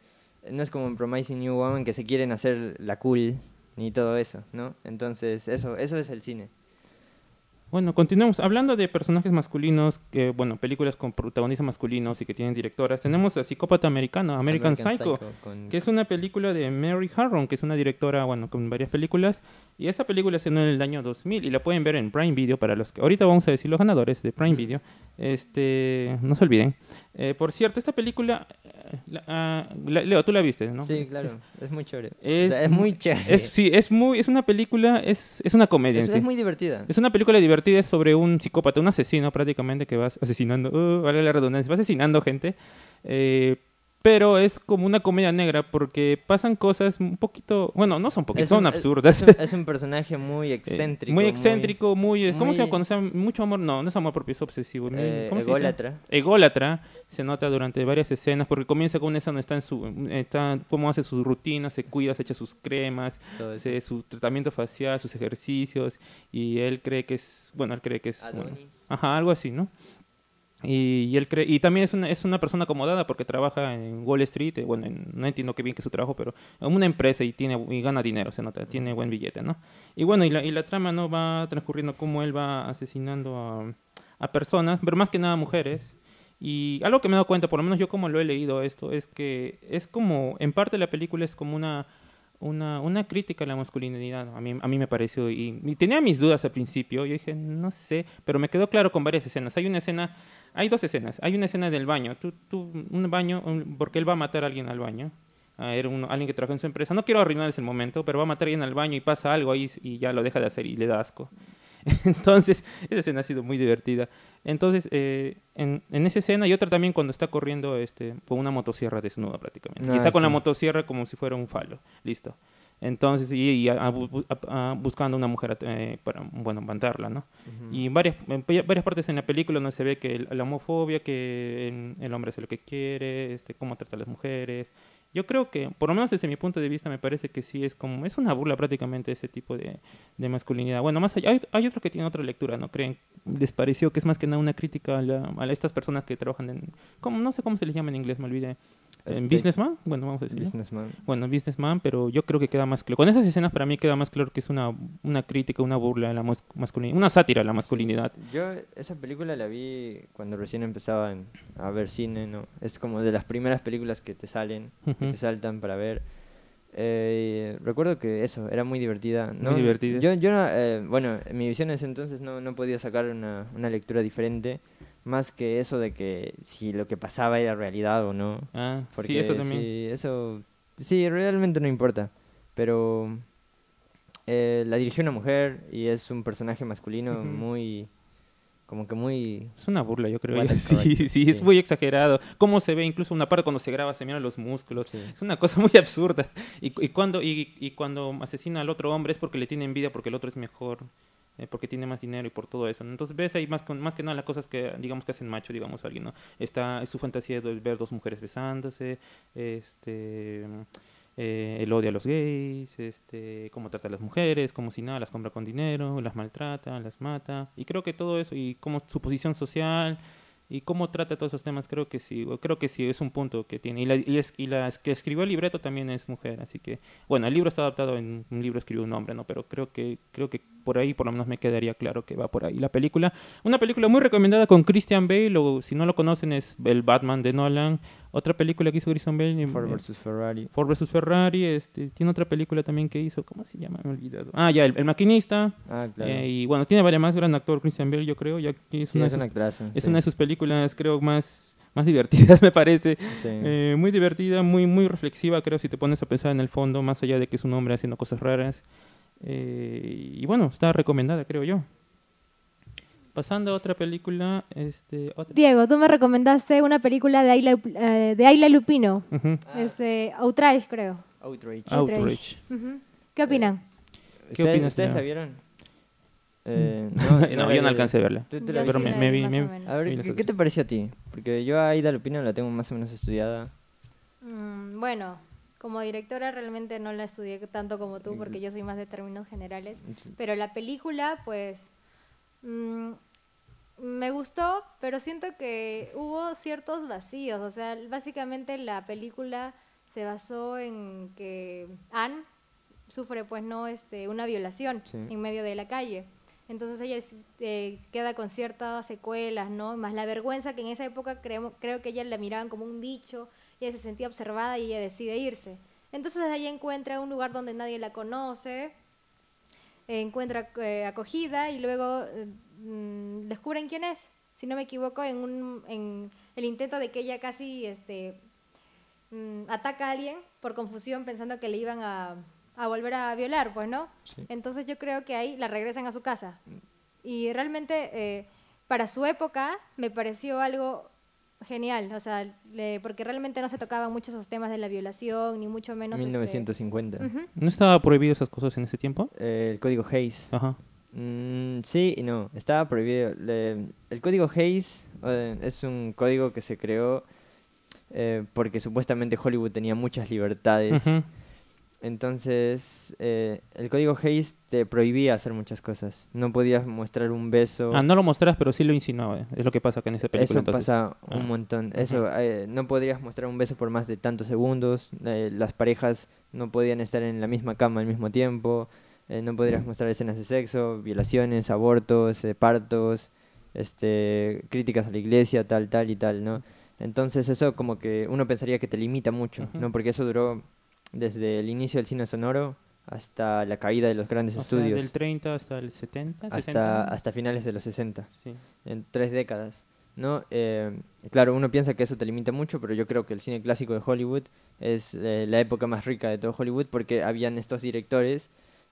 Speaker 2: No es como en Promising New Woman que se quieren hacer la cool ni todo eso, ¿no? Entonces, eso, eso es el cine.
Speaker 1: Bueno, continuemos. Hablando de personajes masculinos, que bueno, películas con protagonistas masculinos y que tienen directoras, tenemos a Psicópata Americano, American, Psycho,
Speaker 2: con-
Speaker 1: que es una película de Mary Harron, que es una directora, bueno, con varias películas. Y esa película se en el año 2000 y la pueden ver en Prime Video para los que... Ahorita vamos a decir los ganadores de Prime Video. Este, no se olviden. Eh, por cierto, esta película... eh, la- ah, la- Leo, tú la viste, ¿no?
Speaker 2: Sí, claro, es muy chévere.
Speaker 1: Es
Speaker 2: O sea, es
Speaker 1: mu-
Speaker 2: muy chévere.
Speaker 1: Es, sí, es muy... Es una película... Es, es una comedia
Speaker 2: Es-
Speaker 1: en sí.
Speaker 2: es muy divertida.
Speaker 1: Es una película divertida sobre un psicópata, un asesino prácticamente que va asesinando, uh, vale la redundancia, va asesinando gente. eh, pero es como una comedia negra porque pasan cosas un poquito, bueno, no son
Speaker 2: un-
Speaker 1: son absurdas.
Speaker 2: Es, un, es un personaje muy
Speaker 1: Eh,
Speaker 2: excéntrico.
Speaker 1: muy excéntrico, muy, eh, ¿cómo se
Speaker 2: muy-
Speaker 1: llama? Cuando mucho amor, no, no es amor propio, es obsesivo. muy-
Speaker 2: eh,
Speaker 1: ¿Cómo se dice?
Speaker 2: ególatra.
Speaker 1: ególatra se nota durante varias escenas porque comienza con escena donde está en su está cómo hace sus rutinas se cuida se echa sus cremas hace su tratamiento facial sus ejercicios y él cree que es bueno él cree que es bueno, ajá algo así no y, y él cree y también es una es una persona acomodada porque trabaja en Wall Street eh, bueno en- no entiendo qué bien que su trabajo pero en una empresa y tiene y gana dinero se nota tiene buen billete no y bueno y la, y la trama no va transcurriendo cómo él va asesinando a, a personas pero más que nada mujeres. Y algo que me he dado cuenta, por lo menos yo como lo he leído esto, es que es como, en parte la película es como una, una, una crítica a la masculinidad, a mí, a mí me pareció, y, y tenía mis dudas al principio, yo dije, no sé, pero me quedó claro con varias escenas. Hay una escena, hay dos escenas, hay una escena del baño, tú, tú, un baño, un- porque él va a matar a alguien al baño. Ah, era uno- alguien que trabaja en su empresa. No quiero arruinar ese momento, pero va a matar a alguien al baño y pasa algo ahí y ya lo deja de hacer y le da asco. Entonces, esa escena ha sido muy divertida. Entonces, eh, en, en esa escena y otra también cuando está corriendo este, con una motosierra desnuda prácticamente. y
Speaker 2: Ah,
Speaker 1: está con la
Speaker 2: sí.
Speaker 1: motosierra como si fuera un falo. Listo. Entonces, y, y a- a a- buscando una mujer eh, para, bueno, matarla, ¿no?
Speaker 2: Ujú.
Speaker 1: Y en varias, en varias partes en la película donde se ve que el- la homofobia, que el, el hombre hace lo que quiere, este, cómo trata a las mujeres. Yo creo que, por lo menos desde mi punto de vista, me parece que sí es como, es una burla prácticamente ese tipo de, de masculinidad. Bueno, más allá, hay, hay otros que tienen otra lectura, ¿no creen? Les pareció que es más que nada una crítica a, la- a estas personas que trabajan en, ¿cómo? no sé cómo se les llama en inglés, me olvidé. ¿En
Speaker 2: Este,
Speaker 1: businessman? Bueno, vamos a decirlo.
Speaker 2: Businessman.
Speaker 1: Bueno, Businessman, pero yo creo que queda más claro. Con esas escenas para mí queda más claro que es una, una crítica, una burla a la mas- masculinidad, una sátira a la masculinidad.
Speaker 2: Yo esa película la vi cuando recién empezaba a ver cine, ¿no? Es como de las primeras películas que te salen, que
Speaker 1: Ujú.
Speaker 2: te saltan para ver. Eh, recuerdo que eso, era muy divertida. ¿no?
Speaker 1: Muy divertida.
Speaker 2: Yo, yo no, eh, bueno, en mi visión en ese entonces no, no podía sacar una, una lectura diferente, más que eso de que si lo que pasaba era realidad o no.
Speaker 1: Ah,
Speaker 2: Porque
Speaker 1: sí, eso también.
Speaker 2: Sí, eso, sí, realmente no importa. Pero eh, la dirigió una mujer y es un personaje masculino muy como que muy...
Speaker 1: Es una burla, yo creo. Sí, sí, es muy exagerado. Cómo se ve, incluso una parte cuando se graba, se miran los músculos.
Speaker 2: Sí.
Speaker 1: Es una cosa muy absurda. Y, y cuando, y, y cuando asesina al otro hombre es porque le tiene envidia, porque el otro es mejor, eh, porque tiene más dinero y por todo eso. ¿no? Entonces ves ahí más, con, más que nada las cosas que, digamos, que hacen macho, digamos, alguien, ¿no? Está es su fantasía de ver dos mujeres besándose, este... eh, el odio a los gays, este, cómo trata a las mujeres, como si nada, las compra con dinero, las maltrata, las mata. Y creo que todo eso, y como su posición social, y cómo trata todos esos temas, creo que sí, creo que sí, es un punto que tiene. Y la, y es- y la que escribió el libreto también es mujer, así que, bueno, el libro está adaptado en un libro, escribió un hombre, ¿no? Pero creo que, creo que por ahí por lo menos me quedaría claro que va por ahí la película. Una película muy recomendada con Christian Bale, o si no lo conocen es el Batman de Nolan. Otra película que hizo Christian Bale.
Speaker 2: Ford
Speaker 1: eh,
Speaker 2: versus Ferrari.
Speaker 1: Ford vs Ferrari, este, tiene otra película también que hizo, ¿cómo se llama? Me he olvidado. Ah, ya, El, El Maquinista.
Speaker 2: Ah, claro.
Speaker 1: eh, y bueno, tiene varias más, gran actor Christian Bale, yo creo, ya que es,
Speaker 2: Sí,
Speaker 1: una,
Speaker 2: es
Speaker 1: de
Speaker 2: un
Speaker 1: sus, es
Speaker 2: sí.
Speaker 1: una de sus películas, creo, más, más divertidas, me parece.
Speaker 2: Sí.
Speaker 1: Eh, muy divertida, muy, muy reflexiva, creo, si te pones a pensar en el fondo, más allá de que es un hombre haciendo cosas raras. Eh, y bueno, está recomendada, creo yo. Pasando a otra película, este, otra-
Speaker 3: Diego, tú me recomendaste una película de Ayla, eh, de Ayla Lupino. Es eh, Outrage, creo.
Speaker 2: Outrage.
Speaker 3: ¿Qué opinan?
Speaker 1: ¿Qué
Speaker 2: ¿Ustedes,
Speaker 1: opinas,
Speaker 2: ¿Ustedes la vieron? Eh,
Speaker 1: No, yo no alcancé a verla.
Speaker 2: ¿Tú te
Speaker 3: Yo
Speaker 2: la
Speaker 1: pero
Speaker 3: sí
Speaker 1: me-
Speaker 3: la
Speaker 1: me
Speaker 3: vi
Speaker 1: vi-
Speaker 3: más
Speaker 1: me-
Speaker 3: o menos.
Speaker 2: A ver,
Speaker 1: Sí, las
Speaker 2: ¿qué, te pareció a ti? Porque yo a Aida Lupino la tengo más o menos estudiada.
Speaker 3: Mm, bueno, como directora realmente no la estudié tanto como tú porque yo soy más de términos generales. Pero la película, pues, mm, me gustó, pero siento que hubo ciertos vacíos. O sea, básicamente la película se basó en que Anne sufre, pues, no, este, una violación
Speaker 2: Sí.
Speaker 3: en medio de la calle. Entonces ella eh, queda con ciertas secuelas, ¿no? Más la vergüenza que en esa época creo, que ella la miraban como un bicho, ella se sentía observada y ella decide irse. Entonces ahí encuentra un lugar donde nadie la conoce, encuentra eh, acogida y luego mm, descubren quién es. Si no me equivoco, en, un, el intento de que ella casi este, mm, ataca a alguien por confusión pensando que le iban a, a volver a violar, pues, ¿no?
Speaker 2: Sí.
Speaker 3: Entonces yo creo que ahí la regresan a su casa. Y realmente eh, para su época me pareció algo genial, o sea, le- porque realmente no se tocaban mucho esos temas de la violación, ni mucho menos... este,
Speaker 2: 1950.
Speaker 3: ujú.
Speaker 1: ¿No estaba prohibido esas cosas en ese tiempo?
Speaker 2: Eh, el código Hayes.
Speaker 1: Ajá.
Speaker 2: Mm, sí y no, estaba prohibido. Le- el código Hayes eh, es un código que se creó eh, porque supuestamente Hollywood tenía muchas libertades.
Speaker 1: Ujú.
Speaker 2: Entonces, eh, el código Hayes te prohibía hacer muchas cosas. No podías mostrar un beso.
Speaker 1: Ah, no lo mostrás, pero sí lo insinuaba. Es lo que pasa acá en esa película.
Speaker 2: Eso
Speaker 1: entonces.
Speaker 2: pasa
Speaker 1: Ah.
Speaker 2: un montón. Eso, eh, no podrías mostrar un beso por más de tantos segundos. eh, las parejas no podían estar en la misma cama al mismo tiempo. eh, no podrías mostrar escenas de sexo, violaciones, abortos, eh, partos, este, críticas a la iglesia, tal, tal y tal, ¿no? Entonces eso como que uno pensaría que te limita mucho. ¿no? Porque eso duró desde el inicio del cine sonoro hasta la caída de los grandes
Speaker 1: O sea,
Speaker 2: estudios,
Speaker 1: del 30 hasta el 70,
Speaker 2: hasta,
Speaker 1: 60.
Speaker 2: hasta finales de los 60
Speaker 1: Sí.
Speaker 2: en tres décadas. ¿no? Eh, claro, uno piensa que eso te limita mucho, pero yo creo que el cine clásico de Hollywood es eh, la época más rica de todo Hollywood porque habían estos directores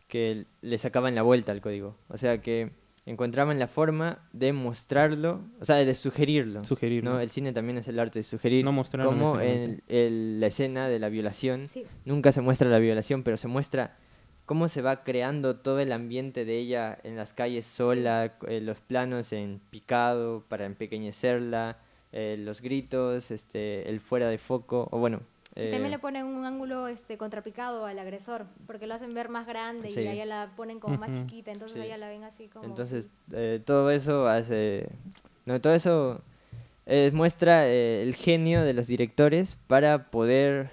Speaker 2: que le sacaban la vuelta al código. O sea, que encontraban la forma de mostrarlo, o sea, de sugerirlo.
Speaker 1: Sugerirlo.
Speaker 2: ¿no? El cine también es el arte de sugerir.
Speaker 1: No mostrarlo
Speaker 2: como en la escena de la violación
Speaker 3: Sí.
Speaker 2: nunca se muestra la violación, pero se muestra cómo se va creando todo el ambiente de ella en las calles sola, eh, los planos en picado para empequeñecerla, eh, los gritos, este, el fuera de foco, o bueno...
Speaker 3: Y
Speaker 2: eh,
Speaker 3: también le ponen un ángulo este contrapicado al agresor, porque lo hacen ver más grande
Speaker 2: Sí.
Speaker 3: y a ella la ponen como más chiquita, entonces
Speaker 2: Sí.
Speaker 3: a ella la ven así como...
Speaker 2: Entonces, eh, todo eso hace... No, todo eso eh, muestra eh, el genio de los directores para poder...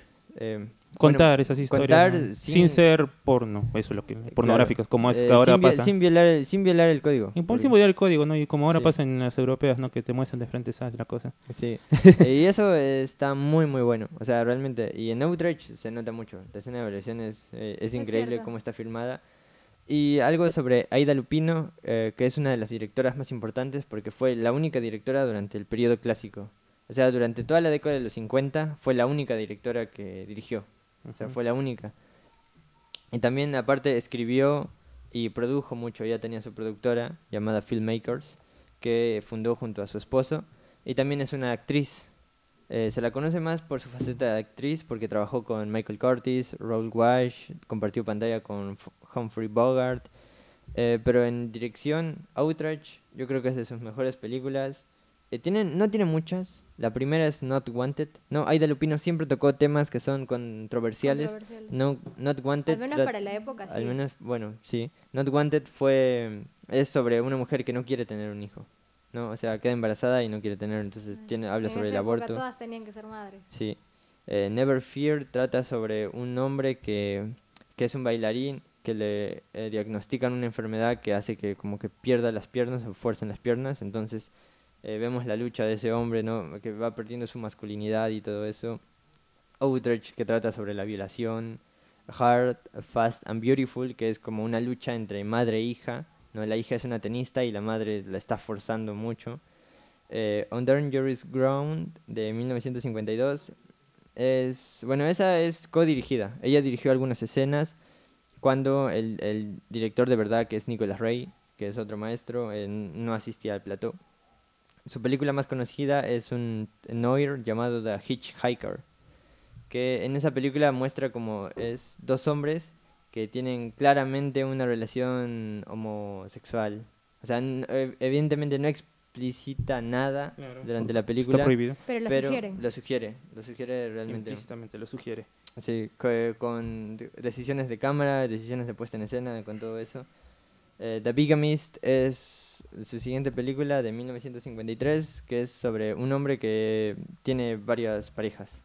Speaker 2: eh,
Speaker 1: Contar
Speaker 2: bueno,
Speaker 1: esas historias.
Speaker 2: contar
Speaker 1: ¿no? sin...
Speaker 2: sin-
Speaker 1: ser porno, eso es lo que. pornográficas, como es
Speaker 2: eh,
Speaker 1: que ahora
Speaker 2: sin,
Speaker 1: pasa.
Speaker 2: sin violar, sin violar el código.
Speaker 1: Y por sin modificar el código, ¿no? Y como ahora
Speaker 2: Sí.
Speaker 1: pasa en las europeas, ¿no? Que te muestran de frente esa es la cosa.
Speaker 2: Sí. y eso eh, está muy, muy bueno. O sea, realmente. Y en Outrage se nota mucho. La escena de violación es, eh, es increíble
Speaker 3: cierto.
Speaker 2: cómo está filmada. Y algo sobre Aida Lupino, eh, que es una de las directoras más importantes porque fue la única directora durante el periodo clásico. O sea, durante toda la década de los 50 fue la única directora que dirigió. O sea, fue la única. Y también, aparte, escribió y produjo mucho. Ella tenía su productora llamada Filmmakers, que fundó junto a su esposo y también es una actriz. Eh, se la conoce más por su faceta de actriz porque trabajó con Michael Curtis, Raoul Walsh, compartió pantalla con Humphrey Bogart, eh, pero en dirección, Outrage, yo creo que es de sus mejores películas. Eh, tiene, no tiene muchas. La primera es Not Wanted. No, Aida Lupino siempre tocó temas que son controversiales.
Speaker 3: Controversiales.
Speaker 2: No, Not Wanted.
Speaker 3: Al menos para la época, sí.
Speaker 2: al menos, bueno, sí. Not Wanted fue es sobre una mujer que no quiere tener un hijo. No, o sea, queda embarazada y no quiere tener, entonces tiene habla
Speaker 3: en
Speaker 2: sobre el
Speaker 3: época
Speaker 2: aborto.
Speaker 3: todas tenían que ser madres.
Speaker 2: Sí. Eh, Never Fear trata sobre un hombre que, que es un bailarín que le eh, diagnostican una enfermedad que hace que como que pierda las piernas o fuerza en las piernas. Entonces eh, vemos la lucha de ese hombre, ¿no? Que va perdiendo su masculinidad y todo eso. Outrage, que trata sobre la violación. Hard, Fast and Beautiful, que es como una lucha entre madre e hija. ¿no? La hija es una tenista y la madre la está forzando mucho. Eh, On Dangerous Ground, de 1952, es, bueno, esa es co-dirigida. Ella dirigió algunas escenas cuando el, el director de verdad, que es Nicholas Ray, que es otro maestro, eh, no asistía al plató. Su película más conocida es un noir llamado The Hitchhiker, que en esa película muestra como es dos hombres que tienen claramente una relación homosexual. O sea, n- ev- evidentemente no explicita nada
Speaker 1: Claro,
Speaker 2: durante la
Speaker 1: Está
Speaker 2: película,
Speaker 1: prohibido.
Speaker 3: Pero lo
Speaker 2: pero
Speaker 3: sugieren.
Speaker 2: lo sugiere, lo sugiere realmente.
Speaker 1: Implícitamente lo sugiere.
Speaker 2: Sí, co- con de- decisiones de cámara, decisiones de puesta en escena, con todo eso. Eh, The Bigamist es su siguiente película de 1953, que es sobre un hombre que tiene varias parejas.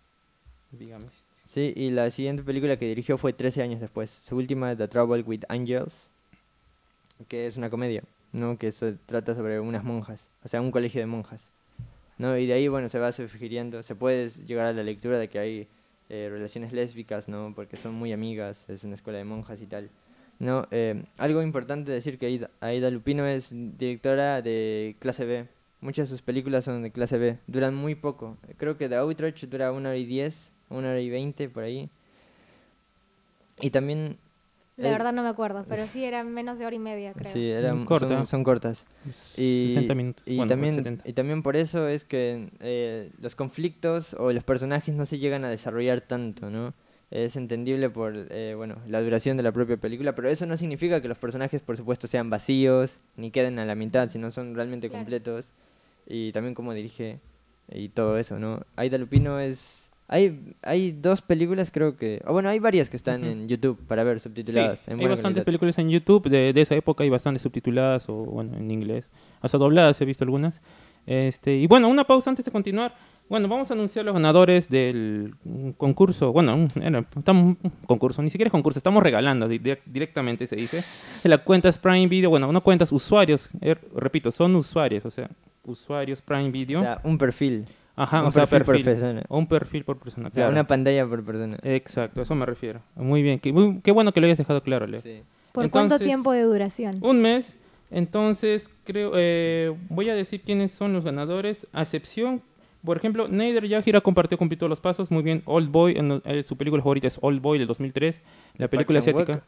Speaker 1: Dígame.
Speaker 2: Sí, y la siguiente película que dirigió fue 13 años después. Su última, The Trouble with Angels, que es una comedia, ¿no? Que se trata sobre unas monjas, o sea, un colegio de monjas. ¿no? Y de ahí, bueno, se va sugiriendo, se puede llegar a la lectura de que hay eh, relaciones lésbicas, ¿no? Porque son muy amigas, es una escuela de monjas y tal. ¿No? Eh, algo importante decir que Aida, Aida Lupino es directora de clase B. Muchas de sus películas son de clase B. Duran muy poco. Creo que The Outrage dura una hora y diez, una hora y veinte, por ahí. Y también...
Speaker 3: La
Speaker 2: eh,
Speaker 3: verdad no me acuerdo, pero sí era menos de hora y media, creo.
Speaker 2: Sí, eran,
Speaker 1: Corta.
Speaker 2: son, son cortas. Y,
Speaker 1: 60 minutos.
Speaker 2: Y,
Speaker 1: bueno,
Speaker 2: también,
Speaker 1: 70.
Speaker 2: y también por eso es que eh, los conflictos o los personajes no se llegan a desarrollar tanto, ¿no? Es entendible por eh, bueno, la duración de la propia película, pero eso no significa que los personajes, por supuesto, sean vacíos ni queden a la mitad, sino son realmente
Speaker 3: Claro.
Speaker 2: completos. Y también cómo dirige y todo eso, ¿no? Aida Lupino es... Hay, hay dos películas, creo que... O bueno, hay varias que están en YouTube para ver
Speaker 1: Sí,
Speaker 2: subtituladas. en
Speaker 1: hay bastantes
Speaker 2: calidad.
Speaker 1: películas en YouTube de, de esa época, hay bastantes subtituladas o bueno, en inglés. Hasta dobladas he visto algunas. Este, y bueno, una pausa antes de continuar. Bueno, vamos a anunciar los ganadores del concurso. Bueno, estamos un concurso, ni siquiera es concurso, estamos regalando di- direct- directamente, se dice. La cuentas Prime Video, bueno, no cuentas, usuarios, eh, repito, son usuarios, o sea, usuarios Prime Video.
Speaker 2: O sea, un perfil.
Speaker 1: Ajá,
Speaker 2: un
Speaker 1: o sea,
Speaker 2: perfil por
Speaker 1: perfil.
Speaker 2: persona.
Speaker 1: O un perfil por persona,
Speaker 2: O sea,
Speaker 1: claro.
Speaker 2: una pantalla por persona.
Speaker 1: Exacto, a eso me refiero. Muy bien, qué, muy- qué bueno que lo hayas dejado claro, Leo.
Speaker 2: Sí.
Speaker 3: ¿Por cuánto
Speaker 1: Entonces-
Speaker 3: tiempo de duración?
Speaker 1: Un mes. Entonces, creo, eh, voy a decir quiénes son los ganadores. A excepción, por ejemplo, Neider Yajira compartió con todos los pasos. Muy bien, Old Boy, en- eh, su película favorita es Old Boy del 2003. La película asiática.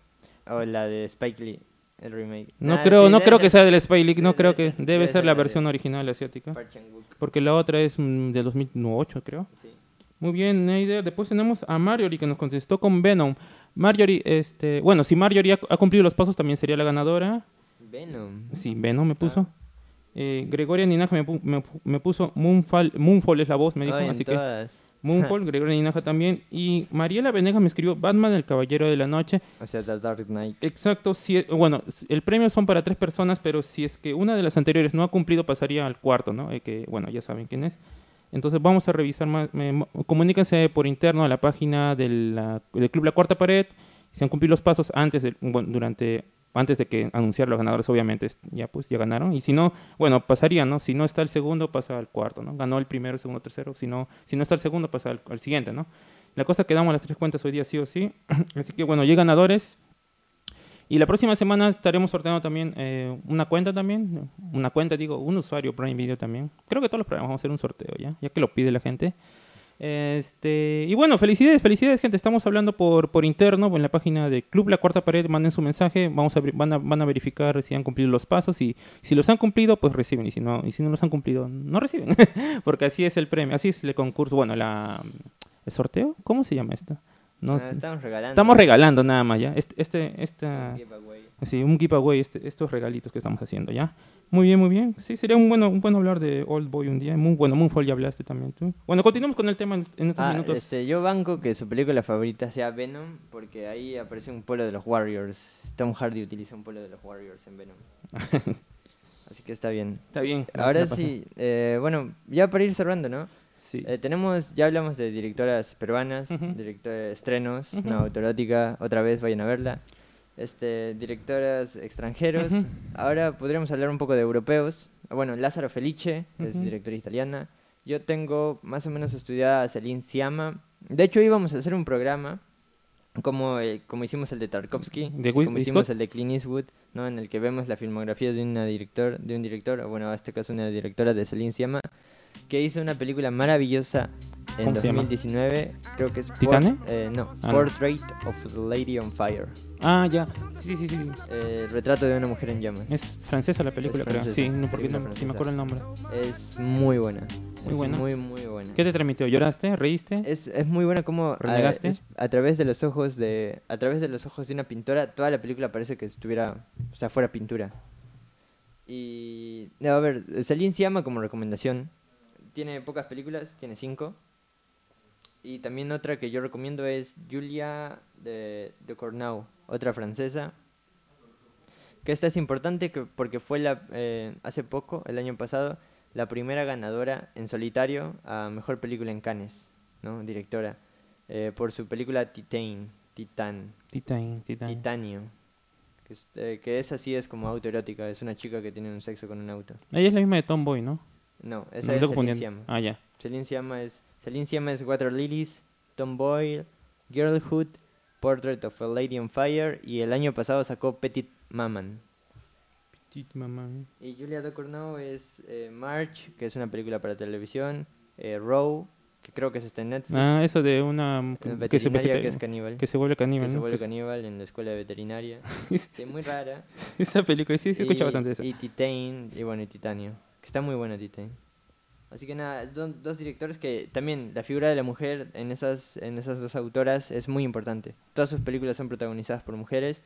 Speaker 2: O la de Spike Lee, el remake.
Speaker 1: No
Speaker 2: Ah,
Speaker 1: creo,
Speaker 2: sí,
Speaker 1: no creo que sea del Spy League, no creo que debe
Speaker 2: debe
Speaker 1: ser
Speaker 2: ser
Speaker 1: la versión original asiática. Porque la otra es mm, de 2008, creo.
Speaker 2: sí.
Speaker 1: Muy bien, Neider. Después tenemos a Marjorie que nos contestó con Venom. Marjorie, este, bueno, si Marjorie ha, ha cumplido los pasos, también sería la ganadora.
Speaker 2: Venom.
Speaker 1: Sí, Venom me puso. Eh, Gregoria Ninaja me, pu- me me puso Moonfall, Moonfall es la voz, me dijo.
Speaker 2: Ay,
Speaker 1: así que
Speaker 2: todas.
Speaker 1: Moonfall, Gregoria Ninaja también. Y Mariela Venegas me escribió Batman, el Caballero de la Noche.
Speaker 2: O sea, The Dark Knight.
Speaker 1: Exacto, si, bueno, s- el premio son para tres personas, pero si es que una de las anteriores no ha cumplido, pasaría al cuarto, ¿no? Eh, que, bueno, ya saben quién es. Entonces vamos a revisar más. me- comuníquense por interno a la página de la- del Club La Cuarta Pared. Si han cumplido los pasos antes bueno, durante, antes de que anunciar los ganadores, obviamente, ya pues ya ganaron. Y si no, bueno, pasaría, ¿no? Si no está el segundo, pasa al cuarto, ¿no? Ganó el primero, segundo, tercero. Si no, si no está el segundo, pasa al, al siguiente, ¿no? La cosa que damos las tres cuentas hoy día sí o sí. Así que bueno, ya ganadores. Y la próxima semana estaremos sorteando también eh, una cuenta también. Una cuenta, digo, un usuario Prime Video también. Creo que todos los programas vamos a hacer un sorteo, ¿ya? Ya que lo pide la gente. Este, y bueno, felicidades, felicidades, gente. Estamos hablando por, por interno en la página de Club La Cuarta Pared. Manden su mensaje, vamos a, ver- van, a, van a verificar si han cumplido los pasos. Y si los han cumplido, pues reciben. Y si no, y si no los han cumplido, no reciben. Porque así es el premio, así es el concurso. Bueno, la, el sorteo, ¿cómo se llama esto? No
Speaker 2: Ah,
Speaker 1: sé.
Speaker 2: estamos regalando.
Speaker 1: Estamos regalando nada más, ¿ya? Este, este, esta,
Speaker 2: Sí, giveaway.
Speaker 1: un giveaway, este, estos regalitos que estamos haciendo, ¿ya? Muy bien, muy bien. Sí, sería un bueno, un bueno hablar de Old Boy un día. Muy bueno, Moonfall ya hablaste también tú. Bueno, continuamos con el tema en, estos
Speaker 2: Ah,
Speaker 1: minutos.
Speaker 2: este, yo banco que su película favorita sea Venom, porque ahí aparece un pueblo de los Warriors. Tom Hardy utiliza un pueblo de los Warriors en Venom. Así que está bien.
Speaker 1: Está bien.
Speaker 2: Ahora sí, eh, bueno, ya para ir cerrando, ¿no?
Speaker 1: Sí.
Speaker 2: Eh, tenemos, ya hablamos de directoras peruanas, directores estrenos,
Speaker 1: Ujú.
Speaker 2: una autoerótica, otra vez vayan a verla. Este, directoras extranjeros. Ahora podríamos hablar un poco de europeos. Bueno, Lázaro Felice, es directora italiana. Yo tengo más o menos estudiada a Celine Siama. De hecho, íbamos a hacer un programa como, eh, como hicimos el de Tarkovsky,
Speaker 1: ¿De Wi-
Speaker 2: como hicimos el de Clint Eastwood, ¿no? en el que vemos la filmografía de, una director, de un director, o bueno, en este caso una directora de Celine Siama, que hizo una película maravillosa en
Speaker 1: ¿Cómo se llama?
Speaker 2: 2019, creo que es Por-
Speaker 1: ¿Titane?
Speaker 2: eh, no,
Speaker 1: Ah, no.
Speaker 2: Portrait of the Lady on Fire,
Speaker 1: Ah, ya. Sí, sí, sí. sí.
Speaker 2: eh, retrato de una mujer en llamas.
Speaker 1: Es francesa la película, creo. Sí, no, porque no, sí me acuerdo el nombre.
Speaker 2: Es muy buena,
Speaker 1: Muy
Speaker 2: es
Speaker 1: buena.
Speaker 2: muy muy buena.
Speaker 1: ¿Qué te transmitió? ¿Lloraste? ¿Reíste?
Speaker 2: Es, es muy buena como a,
Speaker 1: ¿Renegaste?
Speaker 2: es- a través de los ojos de a través de los ojos de una pintora toda la película parece que estuviera o sea fuera pintura y a ver Celine Sciamma como recomendación tiene pocas películas tiene cinco y también otra que yo recomiendo es Julia de, de Cornau otra francesa que esta es importante que- porque fue la eh, hace poco el año pasado la primera ganadora en solitario a mejor película en Cannes, ¿no? Directora, eh, por su película Titan, Titan,
Speaker 1: Titan, Titan.
Speaker 2: Titanio, que es, eh, que esa sí es como autoerótica, es una chica que tiene un sexo con un auto.
Speaker 1: Ella es la misma de Tomboy, ¿no?
Speaker 2: No, esa
Speaker 1: estoy
Speaker 2: es Celine. Sciamma.
Speaker 1: Ah, ya.
Speaker 2: Celine Sciamma es, Celine Sciamma es Water Lilies, Tomboy, Girlhood, Portrait of a Lady on Fire y el año pasado sacó Petit Maman.
Speaker 1: Tit, mamá.
Speaker 2: Y Julia Ducournau es eh, March, que es una película para televisión, eh, Row, que creo que es está en Netflix,
Speaker 1: Ah, eso de una que, que se,
Speaker 2: que es caníbal,
Speaker 1: que se vuelve caníbal,
Speaker 2: que se
Speaker 1: ¿no?
Speaker 2: vuelve
Speaker 1: Que
Speaker 2: caníbal en la escuela de veterinaria.
Speaker 1: se-
Speaker 2: Sí, muy rara.
Speaker 1: Esa película, sí, sí, escuché
Speaker 2: y,
Speaker 1: bastante eso.
Speaker 2: Y Titan, y bueno, y Titanio, que está muy buena Titan. Así que nada, dos directores que también la figura de la mujer en esas, en esas dos autoras es muy importante. Todas sus películas son protagonizadas por mujeres,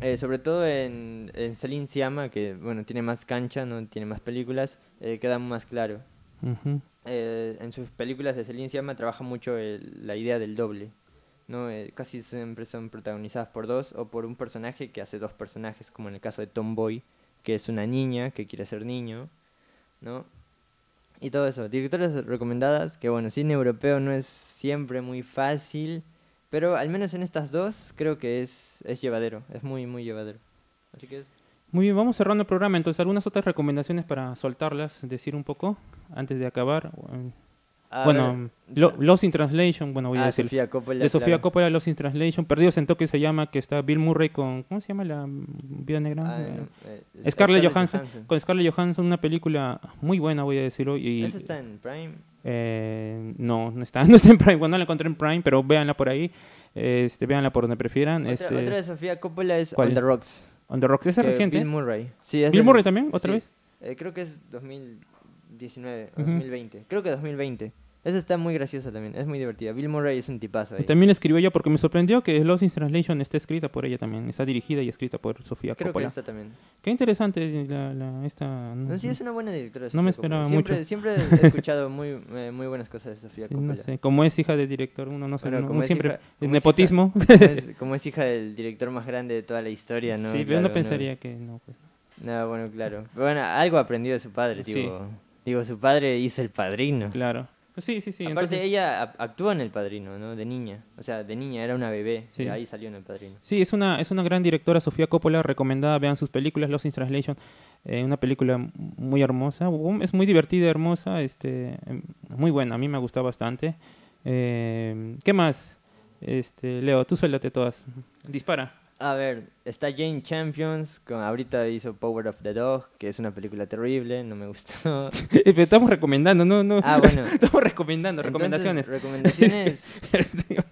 Speaker 2: eh, sobre todo en, en Celine Sciamma, que bueno, tiene más cancha, no tiene más películas, eh, queda más claro.
Speaker 1: Ujú.
Speaker 2: Eh, en sus películas de Celine Sciamma trabaja mucho el- la idea del doble. ¿no? Eh, casi siempre son protagonizadas por dos o por un personaje que hace dos personajes, como en el caso de Tomboy, que es una niña que quiere ser niño. ¿No? Y todo eso. Directoras recomendadas, que bueno, cine europeo no es siempre muy fácil, pero al menos en estas dos creo que es, es llevadero, es muy, muy llevadero. Así que es
Speaker 1: Muy bien, vamos cerrando el programa. Entonces, algunas otras recomendaciones para soltarlas, decir un poco antes de acabar.
Speaker 2: A
Speaker 1: bueno,
Speaker 2: ver,
Speaker 1: Lo- Lost in Translation, bueno, voy a
Speaker 2: ah,
Speaker 1: decir.
Speaker 2: Sofía Coppola,
Speaker 1: de Sofía
Speaker 2: claro.
Speaker 1: Coppola, Lost in Translation. Perdidos en Tokio se llama, que está Bill Murray con. ¿Cómo se llama la vida negra?
Speaker 2: Ah,
Speaker 1: Eh,
Speaker 2: eh,
Speaker 1: Scarlett Johansson. Con Scarlett Johansson, una película muy buena, voy a decirlo. Y,
Speaker 2: ¿Esa está en Prime?
Speaker 1: eh, no, no está, no está en Prime. Bueno, no la encontré en Prime, pero véanla por ahí. Este, véanla por donde prefieran.
Speaker 2: Otra,
Speaker 1: este,
Speaker 2: otra de Sofía Coppola es
Speaker 1: ¿cuál?
Speaker 2: On the Rocks.
Speaker 1: On the Rocks, esa es reciente.
Speaker 2: Bill Murray. Sí, es
Speaker 1: Bill Murray también, otra
Speaker 2: sí.
Speaker 1: vez.
Speaker 2: Eh, creo que es 2019 o
Speaker 1: Ujú.
Speaker 2: 2020. Creo que 2020. Esa está muy graciosa también, es muy divertida. Bill Murray es un tipazo ahí.
Speaker 1: También la escribió ella porque me sorprendió que Lost in Translation está escrita por ella también. Está dirigida y escrita por Sofía
Speaker 2: Creo que
Speaker 1: Coppola.
Speaker 2: esta también.
Speaker 1: Qué interesante la, la- esta...
Speaker 2: No, sí, es una buena directora.
Speaker 1: No me
Speaker 2: Sofía Coppola.
Speaker 1: esperaba
Speaker 2: siempre,
Speaker 1: mucho.
Speaker 2: Siempre he escuchado muy, eh, muy buenas cosas de Sofía
Speaker 1: Sí, no
Speaker 2: Coppola.
Speaker 1: sé, como es hija de director, uno no sabe,
Speaker 2: Bueno,
Speaker 1: no-
Speaker 2: como
Speaker 1: siempre...
Speaker 2: hija- como es
Speaker 1: nepotismo.
Speaker 2: Como es, como es hija del director más grande de toda la historia, ¿no?
Speaker 1: sí, pero
Speaker 2: Claro, no-
Speaker 1: pensaría que no. pues.
Speaker 2: No, bueno, claro. Bueno, algo aprendió de su padre,
Speaker 1: Sí.
Speaker 2: Digo. Su padre hizo el padrino.
Speaker 1: Claro. Pues sí, sí, sí.
Speaker 2: Aparte,
Speaker 1: entonces-
Speaker 2: ella actuó en El Padrino, ¿no? De niña. O sea, de niña, era una bebé.
Speaker 1: Sí.
Speaker 2: Y ahí salió en El Padrino.
Speaker 1: Sí, es una, es una gran directora, Sofía Coppola, recomendada, vean sus películas, Lost in Translation, eh, una película muy hermosa, um, es muy divertida, hermosa, este, em, muy buena, a mí me gusta bastante. Eh, ¿Qué más? Este, Leo, tú suéltate todas, dispara.
Speaker 2: A ver, está Jane Champions, con, ahorita hizo Power of the Dog, que es una película terrible, no me gustó.
Speaker 1: Pero estamos recomendando, no, no.
Speaker 2: Ah, bueno.
Speaker 1: Estamos recomendando,
Speaker 2: Entonces,
Speaker 1: recomendaciones.
Speaker 2: recomendaciones.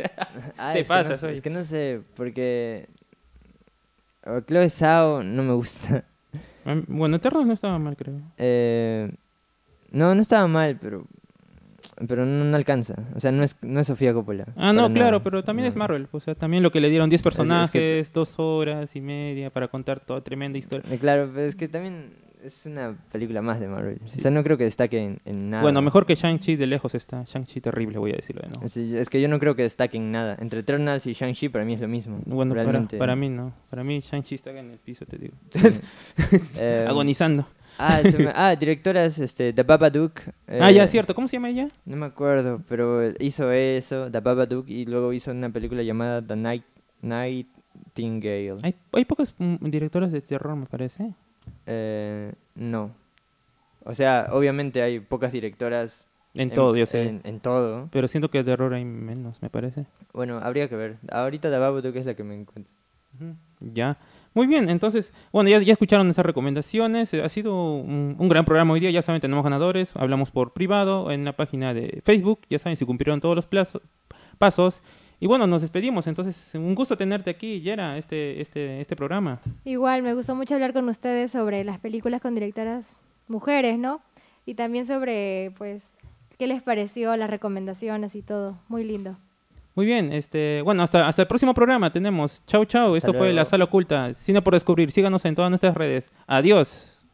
Speaker 2: Ah,
Speaker 1: Te
Speaker 2: es que no
Speaker 1: pasas
Speaker 2: sé-
Speaker 1: hoy.
Speaker 2: es que no sé, porque... oh, Chloe Zhao no me gusta.
Speaker 1: Ah, Bueno, Eternals no estaba mal, creo.
Speaker 2: Eh, no, no estaba mal, pero pero no, alcanza. O sea, no es, no es Sofía Coppola.
Speaker 1: Ah, no, claro, pero también es. Marvel. O sea, también lo que le dieron 10
Speaker 2: es que
Speaker 1: personajes, dos horas y media para contar toda tremenda historia.
Speaker 2: Eh, Claro, pero es que también es una película más de Marvel.
Speaker 1: Sí.
Speaker 2: O sea, no creo que destaque en, en nada.
Speaker 1: Bueno, mejor que Shang-Chi de lejos está. Shang-Chi terrible, voy a decirlo de nuevo.
Speaker 2: Sí, es que yo no creo que destaque en nada. Entre Eternals y Shang-Chi para mí es lo mismo.
Speaker 1: Bueno, para,
Speaker 2: realmente.
Speaker 1: para mí no. Para mí Shang-Chi está en el piso, te digo.
Speaker 2: Sí. Eh,
Speaker 1: Agonizando.
Speaker 2: Ah, se me- ah, directoras, este, The Babadook.
Speaker 1: ah, ya,
Speaker 2: eh,
Speaker 1: cierto. ¿Cómo se llama ella?
Speaker 2: No me acuerdo, pero hizo eso, The Babadook, y luego hizo una película llamada The Night Nightingale.
Speaker 1: Hay, hay pocas mm, directoras de terror, me parece.
Speaker 2: Eh, no. O sea, obviamente hay pocas directoras
Speaker 1: En todo, yo sé.
Speaker 2: En, en todo.
Speaker 1: Pero siento que de terror hay menos, me parece.
Speaker 2: Bueno, habría que ver. Ahorita The Babadook es la que me encuentro.
Speaker 1: Ya. Muy bien, entonces, bueno, ya, escucharon esas recomendaciones. eh, Ha sido un, gran programa hoy día. Ya saben, tenemos ganadores. Hablamos por privado en la página de Facebook. Ya saben, si cumplieron todos los plazos, pasos. Y bueno, nos despedimos. Entonces, un gusto tenerte aquí, Yera, este, este, este programa.
Speaker 3: Igual, me gustó mucho hablar con ustedes sobre las películas con directoras mujeres, ¿no? Y también sobre, pues, qué les pareció, las recomendaciones y todo. Muy lindo.
Speaker 1: Muy bien, este, bueno, hasta, hasta el próximo programa tenemos. Chau, chau. Esto fue La Sala Oculta, Cine por Descubrir. Síganos en todas nuestras redes. Adiós.